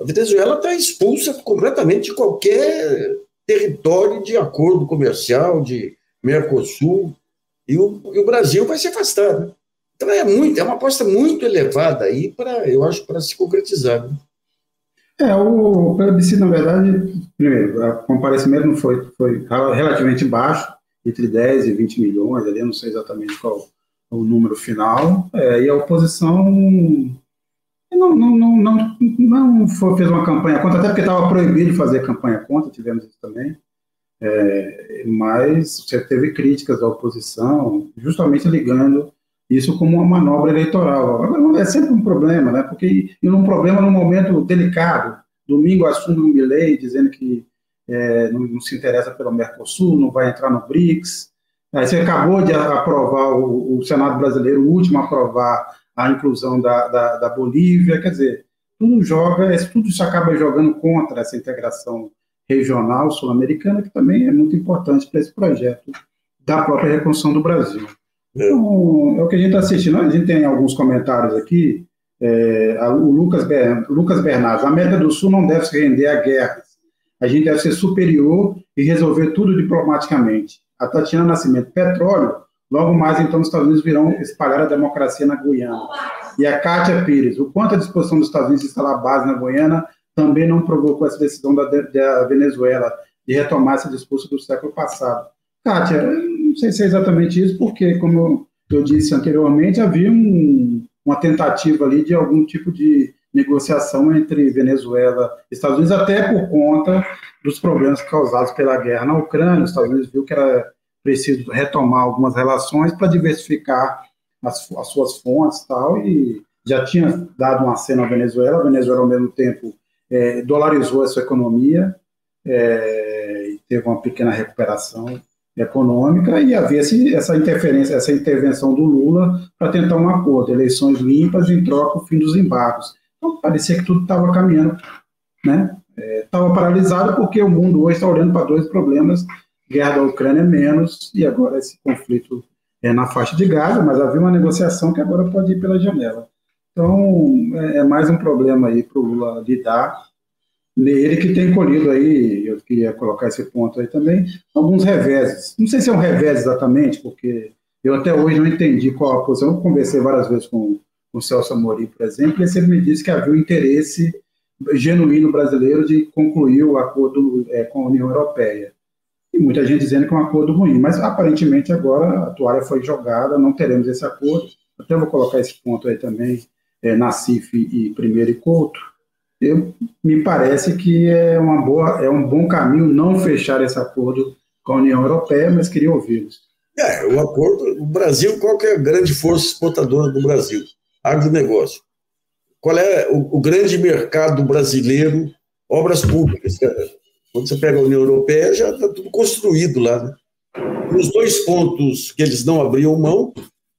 a Venezuela está expulsa completamente de qualquer território de acordo comercial, de Mercosul, e o, e o Brasil vai se afastar. Né? Então é muito, é uma aposta muito elevada aí para, eu acho, para se concretizar. Né? É, o plebiscito, na verdade, primeiro, o comparecimento foi, foi relativamente baixo, entre 10 e 20 milhões, ali, não sei exatamente qual o número final, é, e a oposição não, não, não, não, não foi, fez uma campanha contra, até porque estava proibido fazer campanha contra, tivemos isso também. É, mas você teve críticas da oposição, justamente ligando isso como uma manobra eleitoral. É sempre um problema, né? Porque e um problema num momento delicado. Domingo assume um Milley dizendo que é, não, não, se interessa pelo Mercosul, não vai entrar no BRICS. Aí você acabou de aprovar, o, o Senado brasileiro, o último a aprovar a inclusão da, da, da Bolívia. Quer dizer, tudo joga, tudo isso acaba jogando contra essa integração regional sul-americana, que também é muito importante para esse projeto da própria reconstrução do Brasil. Então, é o que a gente está assistindo. A gente tem alguns comentários aqui. É, o Lucas, Ber, Lucas Bernardes, a América do Sul não deve se render a guerras. A gente deve ser superior e resolver tudo diplomaticamente. A Tatiana Nascimento, petróleo, logo mais então os Estados Unidos virão espalhar a democracia na Guiana. E a Kátia Pires, o quanto a disposição dos Estados Unidos de instalar base na Guiana também não provocou essa decisão da, da Venezuela de retomar esse discurso do século passado. Kátia, não sei se é exatamente isso, porque, como eu disse anteriormente, havia um, uma tentativa ali de algum tipo de, negociação entre Venezuela e Estados Unidos, até por conta dos problemas causados pela guerra na Ucrânia. Os Estados Unidos viu que era preciso retomar algumas relações para diversificar as, as, suas fontes tal, e já tinha dado uma cena à Venezuela, a Venezuela, ao mesmo tempo, é, dolarizou a sua economia, é, e teve uma pequena recuperação econômica, e havia esse, essa interferência, essa intervenção do Lula para tentar um acordo, eleições limpas em troca o fim dos embargos. Então, parecia que tudo estava caminhando, né? Estava é, paralisado porque o mundo hoje está olhando para dois problemas, guerra da Ucrânia menos, e agora esse conflito é, na faixa de Gaza, mas havia uma negociação que agora pode ir pela janela. Então, é, é mais um problema aí para o Lula lidar. Ele que tem colhido aí, eu queria colocar esse ponto aí também, alguns reveses. Não sei se é um revés exatamente, porque eu até hoje não entendi qual a posição. Eu conversei várias vezes com, com o Celso Amorim, por exemplo, e ele sempre me disse que havia um interesse genuíno brasileiro de concluir o acordo é, com a União Europeia e muita gente dizendo que é um acordo ruim, mas aparentemente agora a toalha foi jogada, não teremos esse acordo. Até vou colocar esse ponto aí também, é, Nassif e Primeiro e Couto. Eu, me parece que é, uma boa, é um bom caminho não fechar esse acordo com a União Europeia, mas queria ouvi-los. É, o acordo, o Brasil, qual é a grande força exportadora do Brasil? Agronegócio. Qual é o, o grande mercado brasileiro? Obras públicas. Quando você pega a União Europeia, já está tudo construído lá. Né? Os dois pontos que eles não abriam mão,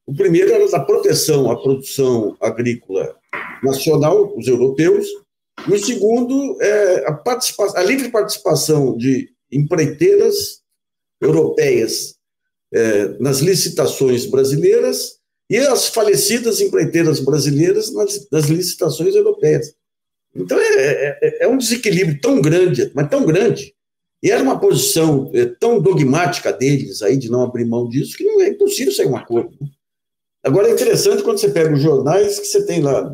o primeiro era da proteção à produção agrícola nacional, os europeus, e o segundo é a, a livre participação de empreiteiras europeias é, nas licitações brasileiras e as falecidas empreiteiras brasileiras nas, nas licitações europeias. Então é, é, é, é, um desequilíbrio tão grande, mas tão grande, e era uma posição é, tão dogmática deles aí de não abrir mão disso que não é impossível sair um acordo. Né? Agora é interessante quando você pega os jornais que você tem lá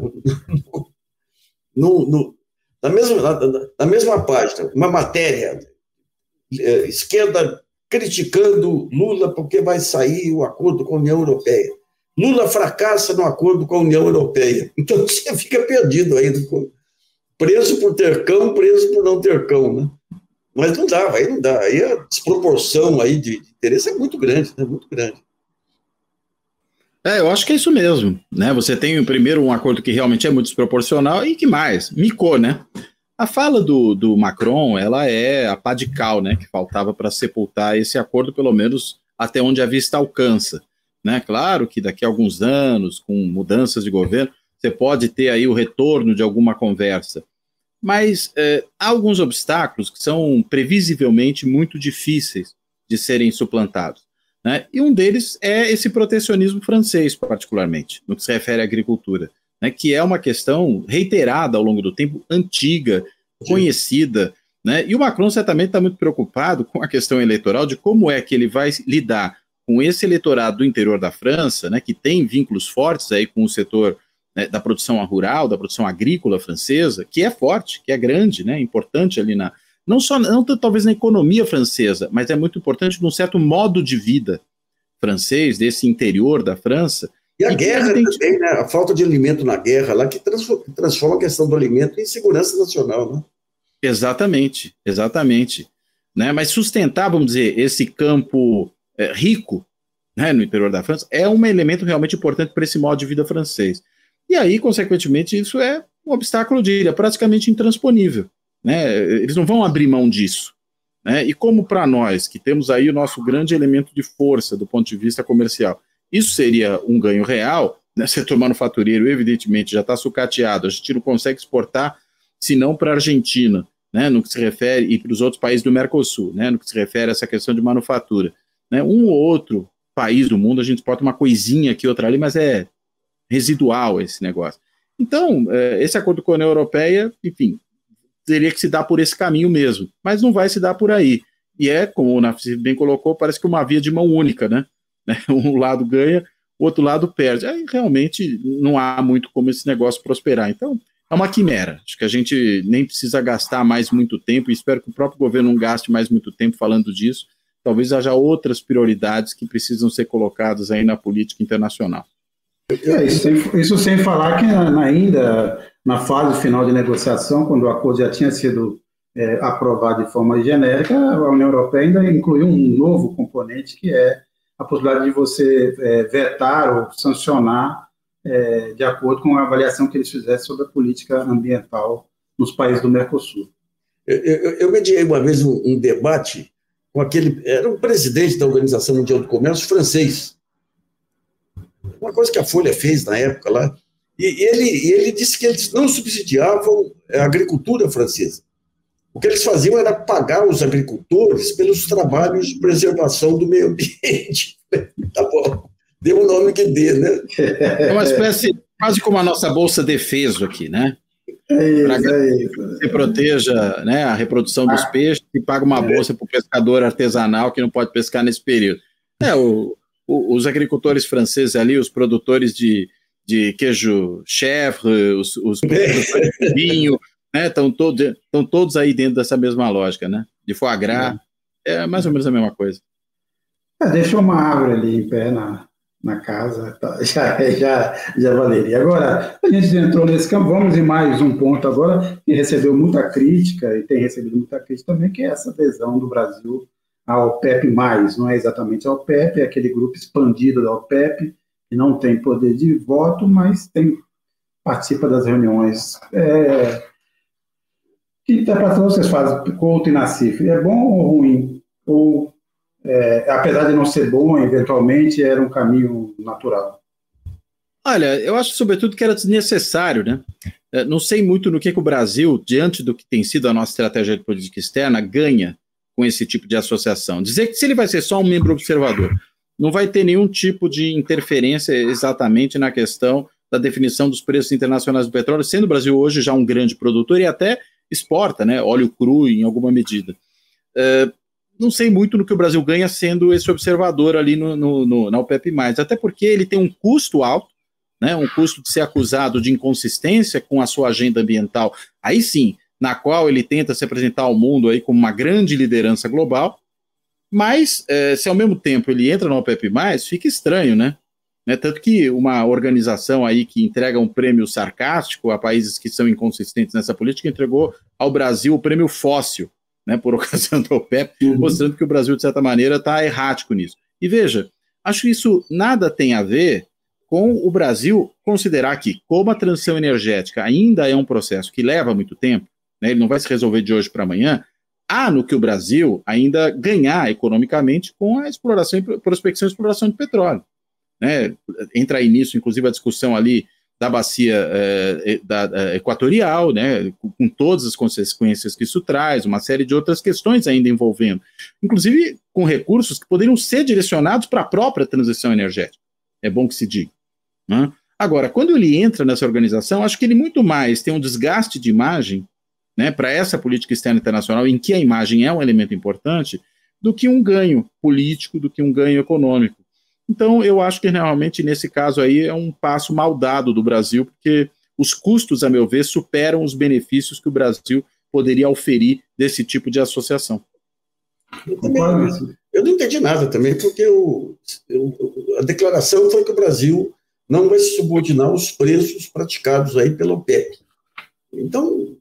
no, no, na, mesma, na, na, mesma página, uma matéria, é, esquerda criticando Lula porque vai sair o acordo com a União Europeia. Lula fracassa no acordo com a União Europeia. Então você fica perdido aí preso por ter cão, preso por não ter cão, né? Mas não dá, aí não dá. Aí a desproporção aí de, interesse é muito grande, né? Muito grande. É, eu acho que é isso mesmo, né? Você tem primeiro um acordo que realmente é muito desproporcional e que mais? Micou, né? A fala do, do Macron, ela é a pá de cal, né? Que faltava para sepultar esse acordo, pelo menos até onde a vista alcança, né? Claro que daqui a alguns anos, com mudanças de governo, você pode ter aí o retorno de alguma conversa mas é, há alguns obstáculos que são previsivelmente muito difíceis de serem suplantados. Né? E um deles é esse protecionismo francês, particularmente, no que se refere à agricultura, né? que é uma questão reiterada ao longo do tempo, antiga, conhecida. Né? E o Macron certamente está muito preocupado com a questão eleitoral de como é que ele vai lidar com esse eleitorado do interior da França, né, que tem vínculos fortes aí com o setor né, da produção rural, da produção agrícola francesa, que é forte, que é grande, né, importante ali na. Não só, não talvez na economia francesa, mas é muito importante num certo modo de vida francês, desse interior da França. E a e guerra tem... também, né? A falta de alimento na guerra lá que transforma, a questão do alimento em segurança nacional, né? Exatamente, exatamente. Né? Mas sustentar, vamos dizer, esse campo é, rico né, no interior da França é um elemento realmente importante para esse modo de vida francês. E aí, consequentemente, isso é um obstáculo, diria, praticamente intransponível. Né? Eles não vão abrir mão disso. Né? E como para nós, que temos aí o nosso grande elemento de força do ponto de vista comercial, isso seria um ganho real, né? setor manufatureiro, evidentemente, já está sucateado, a gente não consegue exportar, senão para a Argentina, né? no que se refere, e para os outros países do Mercosul, né? no que se refere a essa questão de manufatura. Né? Um ou outro país do mundo, a gente exporta uma coisinha aqui, outra ali, mas é residual esse negócio. Então, é, esse acordo com a União Europeia, enfim, teria que se dar por esse caminho mesmo, mas não vai se dar por aí. E é, como o Nafis bem colocou, parece que uma via de mão única, né? Um lado ganha, o outro lado perde. Aí realmente não há muito como esse negócio prosperar. Então, é uma quimera. Acho que a gente nem precisa gastar mais muito tempo, e espero que o próprio governo não gaste mais muito tempo falando disso. Talvez haja outras prioridades que precisam ser colocadas aí na política internacional. É, isso, sem, isso, sem, falar que ainda na fase final de negociação, quando o acordo já tinha sido é, aprovado de forma genérica, a União Europeia ainda incluiu um novo componente, que é a possibilidade de você é, vetar ou sancionar é, de acordo com a avaliação que eles fizessem sobre a política ambiental nos países do Mercosul. Eu, eu, eu mediei uma vez um, um, debate com aquele. Era um presidente da Organização Mundial do Comércio francês. Uma coisa que a Folha fez na época lá. E ele, ele disse que eles não subsidiavam a agricultura francesa. O que eles faziam era pagar os agricultores pelos trabalhos de preservação do meio ambiente. tá bom, dê o nome que dê, né? É uma espécie, quase como a nossa Bolsa Defeso aqui, né? É isso, é isso. Você proteja né, a reprodução dos ah, peixes e paga uma é. bolsa para o pescador artesanal que não pode pescar nesse período. É, o, o, os agricultores franceses ali, os produtores de, de queijo chèvre, os, os de vinho, Estão né, todos, todos aí dentro dessa mesma lógica, né? De foie gras, é, é mais ou menos a mesma coisa. É, deixou uma árvore ali em pé na, na casa, tá, já, já, já valeria. Agora, a gente entrou nesse campo, vamos em mais um ponto agora, que recebeu muita crítica, e tem recebido muita crítica também, que é essa adesão do Brasil ao OPEP+, não é exatamente ao OPEP, é aquele grupo expandido da OPEP, não tem poder de voto, mas tem participa das reuniões. É, que interpretação vocês fazem, Couto e Nassif? É bom ou ruim? Ou, é, apesar de não ser bom, eventualmente era um caminho natural? Olha, eu acho sobretudo que era desnecessário, né? É, não sei muito no que, que o Brasil, diante do que tem sido a nossa estratégia de política externa, ganha com esse tipo de associação. Dizer que se ele vai ser só um membro observador, não vai ter nenhum tipo de interferência exatamente na questão da definição dos preços internacionais do petróleo, sendo o Brasil hoje já um grande produtor e até exporta, né, óleo cru em alguma medida. Uh, não sei muito no que o Brasil ganha sendo esse observador ali no, no, no, na OPEP+, até porque ele tem um custo alto, né, um custo de ser acusado de inconsistência com a sua agenda ambiental, aí sim, na qual ele tenta se apresentar ao mundo aí como uma grande liderança global, mas eh, se ao mesmo tempo ele entra na OPEP+, fica estranho, né? Né? Tanto que uma organização aí que entrega um prêmio sarcástico a países que são inconsistentes nessa política entregou ao Brasil o prêmio fóssil, né, por ocasião do OPEP, uhum. mostrando que o Brasil, de certa maneira, está errático nisso. E veja, acho que isso nada tem a ver com o Brasil considerar que, como a transição energética ainda é um processo que leva muito tempo, né, ele não vai se resolver de hoje para amanhã, há no que o Brasil ainda ganhar economicamente com a exploração, prospecção e exploração de petróleo né? Entra aí nisso, inclusive, a discussão ali da bacia é, da, da, equatorial, né, com, com, todas as consequências que isso traz, uma série de outras questões ainda envolvendo, inclusive com recursos que poderiam ser direcionados para a própria transição energética. É bom que se diga. Né? Agora, quando ele entra nessa organização, acho que ele muito mais tem um desgaste de imagem né, para essa política externa internacional, em que a imagem é um elemento importante, do que um ganho político, do que um ganho econômico. Então, eu acho que realmente nesse caso aí é um passo mal dado do Brasil, porque os custos, a meu ver, superam os benefícios que o Brasil poderia oferir desse tipo de associação. Eu, também, eu não entendi nada também, porque eu, a declaração foi que o Brasil não vai se subordinar aos preços praticados aí pela OPEP. Então,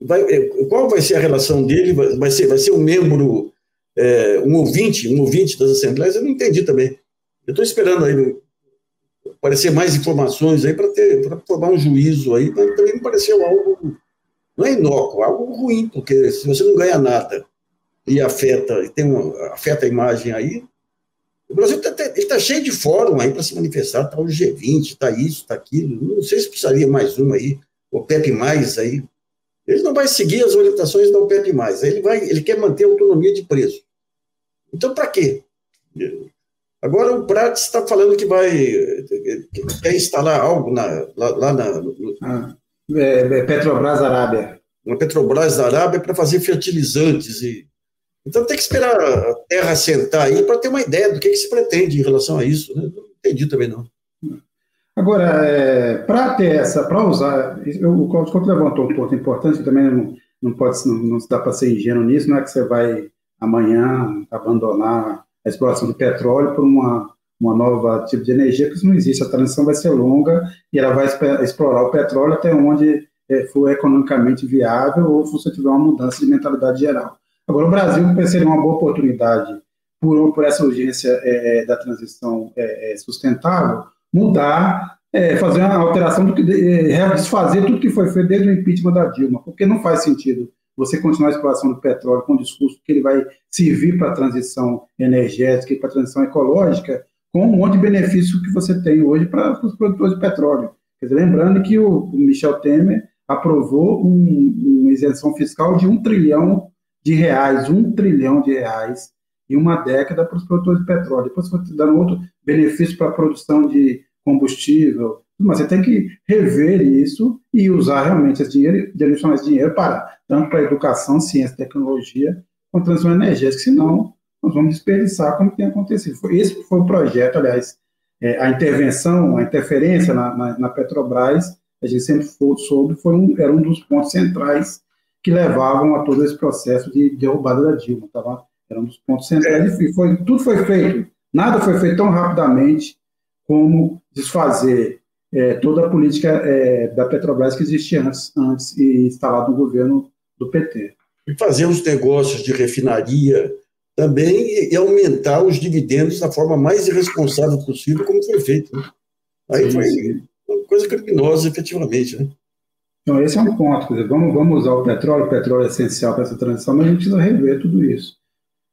vai, qual vai ser a relação dele? Vai, ser, vai ser um membro, é, um ouvinte, um ouvinte das assembleias? Eu não entendi também. Eu estou esperando aí aparecer mais informações aí para ter para formar um juízo aí, mas também me pareceu algo não é inócuo, é algo ruim, porque se você não ganha nada e afeta e tem uma, afeta a imagem aí, o Brasil está tá cheio de fórum aí para se manifestar, está o G20, está isso, está aquilo, não sei se precisaria mais uma aí, o PEP mais aí. Ele não vai seguir as orientações da OPEP mais, ele vai, ele quer manter a autonomia de preço. Então, para quê? Agora o Prates está falando que vai que quer instalar algo na, lá, lá, na. No, ah, é, é Petrobras Arábia. Uma Petrobras da Arábia para fazer fertilizantes. E, então tem que esperar a terra assentar aí para ter uma ideia do que, que, se pretende em relação a isso. Né? Não entendi também não. Agora, é, para ter essa, para usar, o Cláudio levantou um ponto importante, também não, não pode, não, não dá para ser ingênuo nisso, não é que você vai amanhã abandonar a exploração de petróleo por uma, uma nova tipo de energia, porque isso não existe. A transição vai ser longa e ela vai explorar o petróleo até onde é, for economicamente viável ou se você tiver uma mudança de mentalidade geral. Agora, o Brasil seria uma boa oportunidade, por, por essa urgência é, é da transição é, é, sustentável, mudar, é, fazer uma alteração, do que, desfazer tudo que foi feito desde o impeachment da Dilma, porque não faz sentido você continuar a exploração do petróleo com o discurso que ele vai servir para a transição energética e para a transição ecológica, com um monte de benefício que você tem hoje para os produtores de petróleo. Dizer, lembrando que o, o Michel Temer aprovou um, uma isenção fiscal de um trilhão de reais, um trilhão de reais em uma década para os produtores de petróleo. Depois você dando outro benefício para a produção de combustível, mas você tem que rever isso e usar realmente esse dinheiro, direcionar esse dinheiro para tanto para educação, ciência, tecnologia, quanto transição energética, senão nós vamos desperdiçar como tem acontecido. Esse foi o projeto, aliás, é, a intervenção, a interferência na, na, na Petrobras, a gente sempre soube, foi um, era um dos pontos centrais que levavam a todo esse processo de derrubada da Dilma, tava? Era um dos pontos centrais e foi, tudo foi feito, nada foi feito tão rapidamente como desfazer é, toda a política é, da Petrobras que existia antes, antes e instalada no governo do PT. E fazer os negócios de refinaria também e aumentar os dividendos da forma mais irresponsável possível, como foi feito. Né? Aí sim, foi sim. uma coisa criminosa, efetivamente. Né? Então, esse é um ponto. Dizer, vamos, vamos usar o petróleo, o petróleo é essencial para essa transição, mas a gente precisa rever tudo isso.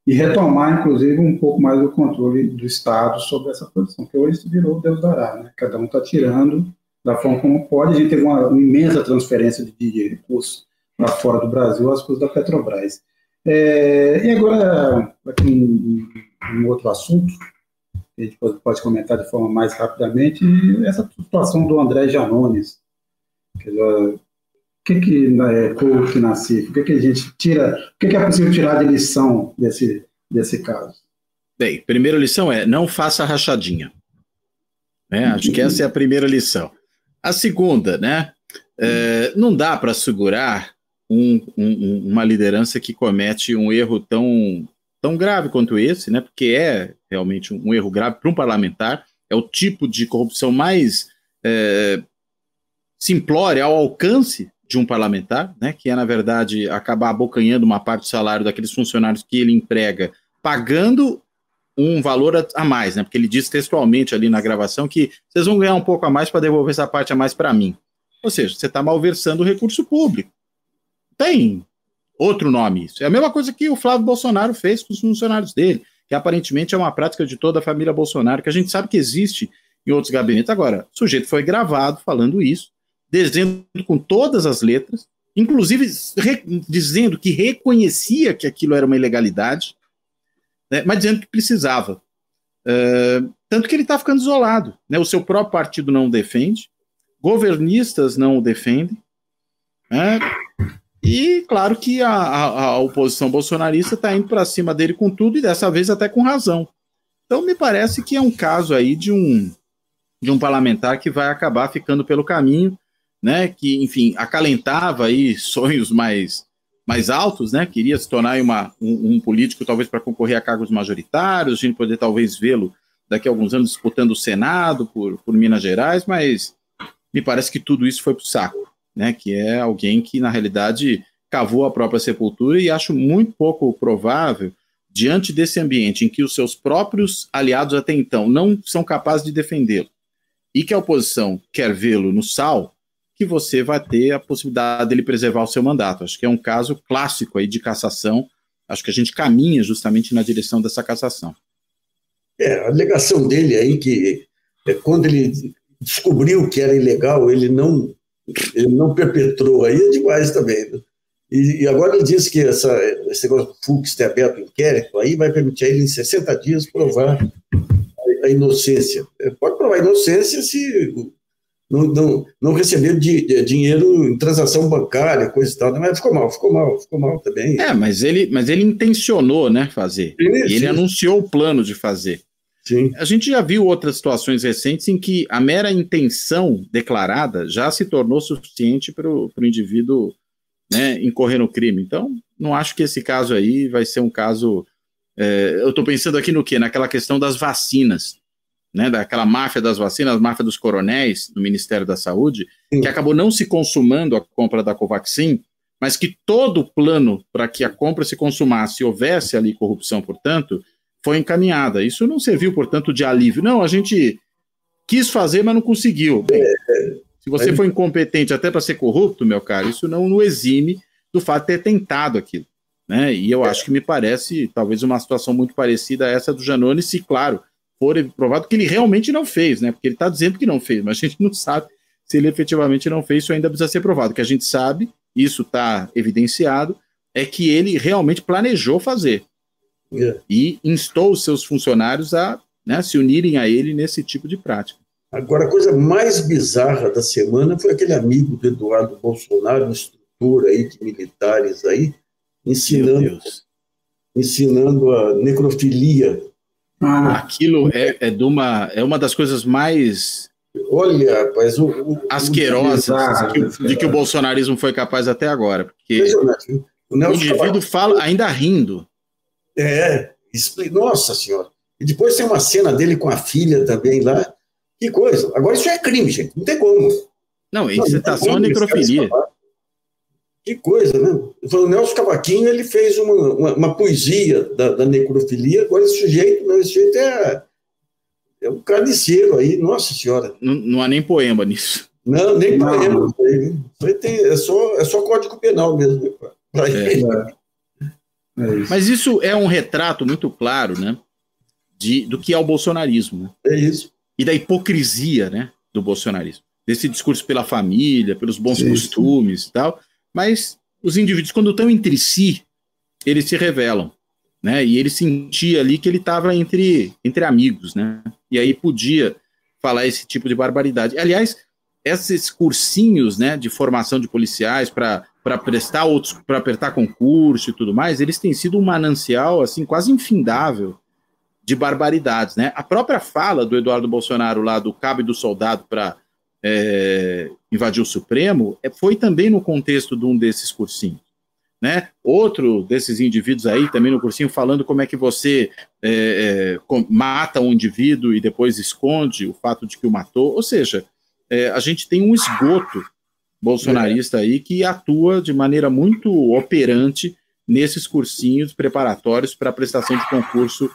E retomar, inclusive, um pouco mais o controle do Estado sobre essa produção, que hoje virou Deus dará. Né? Cada um está tirando da forma como pode. A gente teve uma, uma imensa transferência de recursos para fora do Brasil às coisas da Petrobras. É, e agora, aqui um, um, outro assunto, que a gente pode, pode, comentar de forma mais rapidamente, essa situação do André Janones. o que que é coach nasce? O que que a gente tira? O que, que é possível tirar de lição desse, desse caso? Bem, primeira lição é não faça rachadinha. Né? Acho que essa é a primeira lição. A segunda, né? É, não dá para segurar um, um, uma liderança que comete um erro tão, tão grave quanto esse, né? Porque é realmente um erro grave para um parlamentar, é o tipo de corrupção mais é, simplória ao alcance de um parlamentar, né? Que é, na verdade, acabar abocanhando uma parte do salário daqueles funcionários que ele emprega, pagando um valor a, a mais, né? Porque ele diz textualmente ali na gravação que vocês vão ganhar um pouco a mais para devolver essa parte a mais para mim. Ou seja, você está malversando o recurso público. Tem outro nome isso. É a mesma coisa que o Flávio Bolsonaro fez com os funcionários dele, que aparentemente é uma prática de toda a família Bolsonaro, que a gente sabe que existe em outros gabinetes. Agora, o sujeito foi gravado falando isso, dizendo com todas as letras, inclusive dizendo que reconhecia que aquilo era uma ilegalidade, né, mas dizendo que precisava. Uh, tanto que ele está ficando isolado. Né, o seu próprio partido não o defende, governistas não o defendem. Né, e claro que a, a, a oposição bolsonarista está indo para cima dele com tudo e dessa vez até com razão. Então me parece que é um caso aí de um de um parlamentar que vai acabar ficando pelo caminho, né? Que enfim acalentava aí sonhos mais mais altos, né? Queria se tornar uma, um, um político talvez para concorrer a cargos majoritários, a gente poder talvez vê-lo daqui a alguns anos disputando o Senado por, por Minas Gerais, mas me parece que tudo isso foi para o saco né, que é alguém que, na realidade, cavou a própria sepultura e acho muito pouco provável, diante desse ambiente em que os seus próprios aliados até então não são capazes de defendê-lo e que a oposição quer vê-lo no sal, que você vai ter a possibilidade dele preservar o seu mandato. Acho que é um caso clássico aí de cassação. Acho que a gente caminha justamente na direção dessa cassação. É, a alegação dele aí que é, quando ele descobriu que era ilegal, ele não ele não perpetrou, aí é demais também. Né? E, e, agora ele diz que essa, esse negócio do Fux ter aberto o inquérito, aí vai permitir a ele, em 60 dias, provar a, a inocência. É, pode provar a inocência se não, não, não receber de, de, dinheiro em transação bancária, coisa e tal, né? mas ficou mal, ficou mal, ficou mal também. É, mas ele, mas ele intencionou, né, fazer. Sim, e ele anunciou o plano de fazer. Sim. A gente já viu outras situações recentes em que a mera intenção declarada já se tornou suficiente para o indivíduo né, incorrer no crime. Então, não acho que esse caso aí vai ser um caso. É, eu estou pensando aqui no quê? Naquela questão das vacinas. Né, daquela máfia das vacinas, máfia dos coronéis do Ministério da Saúde, Sim. que acabou não se consumando a compra da Covaxin, mas que todo o plano para que a compra se consumasse e houvesse ali corrupção, portanto, foi encaminhada. Isso não serviu, portanto, de alívio. Não, a gente quis fazer, mas não conseguiu. Bem, se você foi incompetente até para ser corrupto, meu caro, isso não o exime do fato de ter tentado aquilo. Né? E eu acho que me parece talvez uma situação muito parecida a essa do Janone, se, claro, for provado que ele realmente não fez, né? Porque ele está dizendo que não fez, mas a gente não sabe se ele efetivamente não fez, isso ainda precisa ser provado. O que a gente sabe, isso está evidenciado, é que ele realmente planejou fazer. É. E instou os seus funcionários a né, se unirem a ele nesse tipo de prática. Agora, a coisa mais bizarra da semana foi aquele amigo do Eduardo Bolsonaro, uma estrutura aí de militares aí, ensinando, ensinando a necrofilia. Ah. Aquilo é, é, uma, é uma das coisas mais Olha, rapaz, o, o asquerosas que, de que o bolsonarismo foi capaz até agora, porque o, o indivíduo fala ainda rindo. É, nossa senhora. E depois tem uma cena dele com a filha também lá. Que coisa. Agora isso é crime, gente. Não tem como. Não, incitação à necrofilia. Que coisa, né? O Nelson Cavaquinho ele fez uma, uma, uma poesia da, da, necrofilia. Agora esse sujeito, não, esse sujeito é, é um carniceiro aí, nossa senhora. Não, não há nem poema nisso. Não, nem não. poema. Isso aí tem, é, só, é só código penal mesmo. É. É Mas isso é um retrato muito claro, né? De, do que é o bolsonarismo. Né? É isso. E da hipocrisia, né? Do bolsonarismo. Desse discurso pela família, pelos bons Sim. costumes e tal. Mas os indivíduos, quando estão entre si, eles se revelam. Né? E ele sentia ali que ele estava entre, entre amigos, né? E aí podia falar esse tipo de barbaridade. Aliás, esses cursinhos, né, de formação de policiais para para prestar outros, para apertar concurso e tudo mais, eles têm sido um manancial assim quase infindável de barbaridades, né? A própria fala do Eduardo Bolsonaro lá do cabo e do soldado para é, invadir o Supremo é, foi também no contexto de um desses cursinhos. Né? Outro desses indivíduos aí, também no cursinho, falando como é que você é, é, mata um indivíduo e depois esconde o fato de que o matou. Ou seja, é, a gente tem um esgoto bolsonarista aí que atua de maneira muito operante nesses cursinhos preparatórios para a prestação de concurso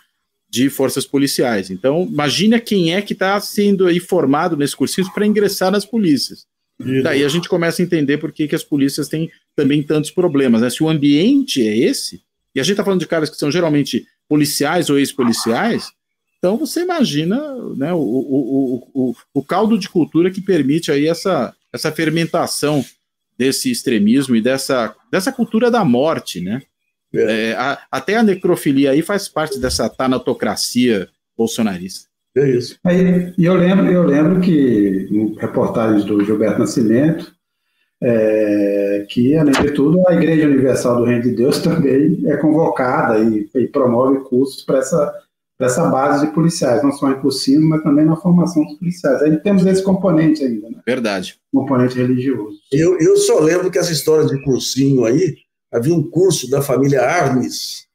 de forças policiais. Então, imagina quem é que está sendo aí formado nesses cursinhos para ingressar nas polícias. Isso. Daí a gente começa a entender por que, que as polícias têm também tantos problemas. Né? Se o ambiente é esse, e a gente está falando de caras que são geralmente policiais ou ex-policiais, então você imagina né, o, o, o, o, caldo de cultura que permite aí essa, essa fermentação desse extremismo e dessa, dessa cultura da morte, né? É. É, a, até a necrofilia aí faz parte dessa tanatocracia bolsonarista. É isso. Aí, e eu lembro, eu lembro que reportagens do Gilberto Nascimento, é, que, além de tudo, a Igreja Universal do Reino de Deus também é convocada e, e promove cursos para essa dessa base de policiais, não só em cursinho, mas também na formação dos policiais. Aí temos esse componente ainda, né? Verdade. Componente religioso. Eu, eu só lembro que essa história de cursinho aí, havia um curso da família Arnes,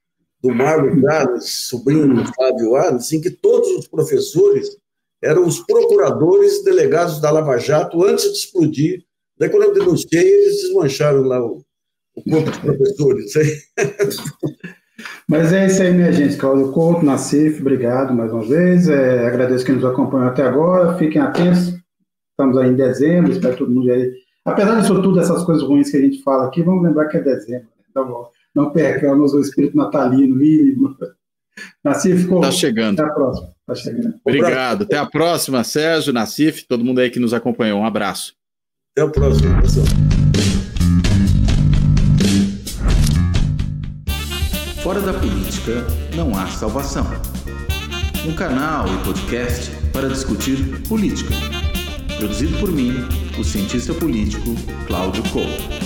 do Marlon Arnes, sobrinho do Flávio Arnes, em que todos os professores eram os procuradores delegados da Lava Jato antes de explodir. Daí, quando eu denunciei, eles desmancharam lá o, o corpo dos professores. Mas é isso aí, minha gente. Cláudio Couto, Nassif, obrigado mais uma vez. É, agradeço quem nos acompanhou até agora. Fiquem atentos. Estamos aí em dezembro, espero todo mundo aí. Apesar disso tudo, essas coisas ruins que a gente fala aqui, vamos lembrar que é dezembro. Então, não percamos o espírito natalino mínimo. Nassif, ficou. Está chegando. Até a próxima. Tá chegando. Obrigado. Até a próxima, Sérgio, Nassif, todo mundo aí que nos acompanhou. Um abraço. Até a próxima, pessoal. Fora da política não há salvação. Um canal e podcast para discutir política. Produzido por mim, o cientista político Cláudio Couto.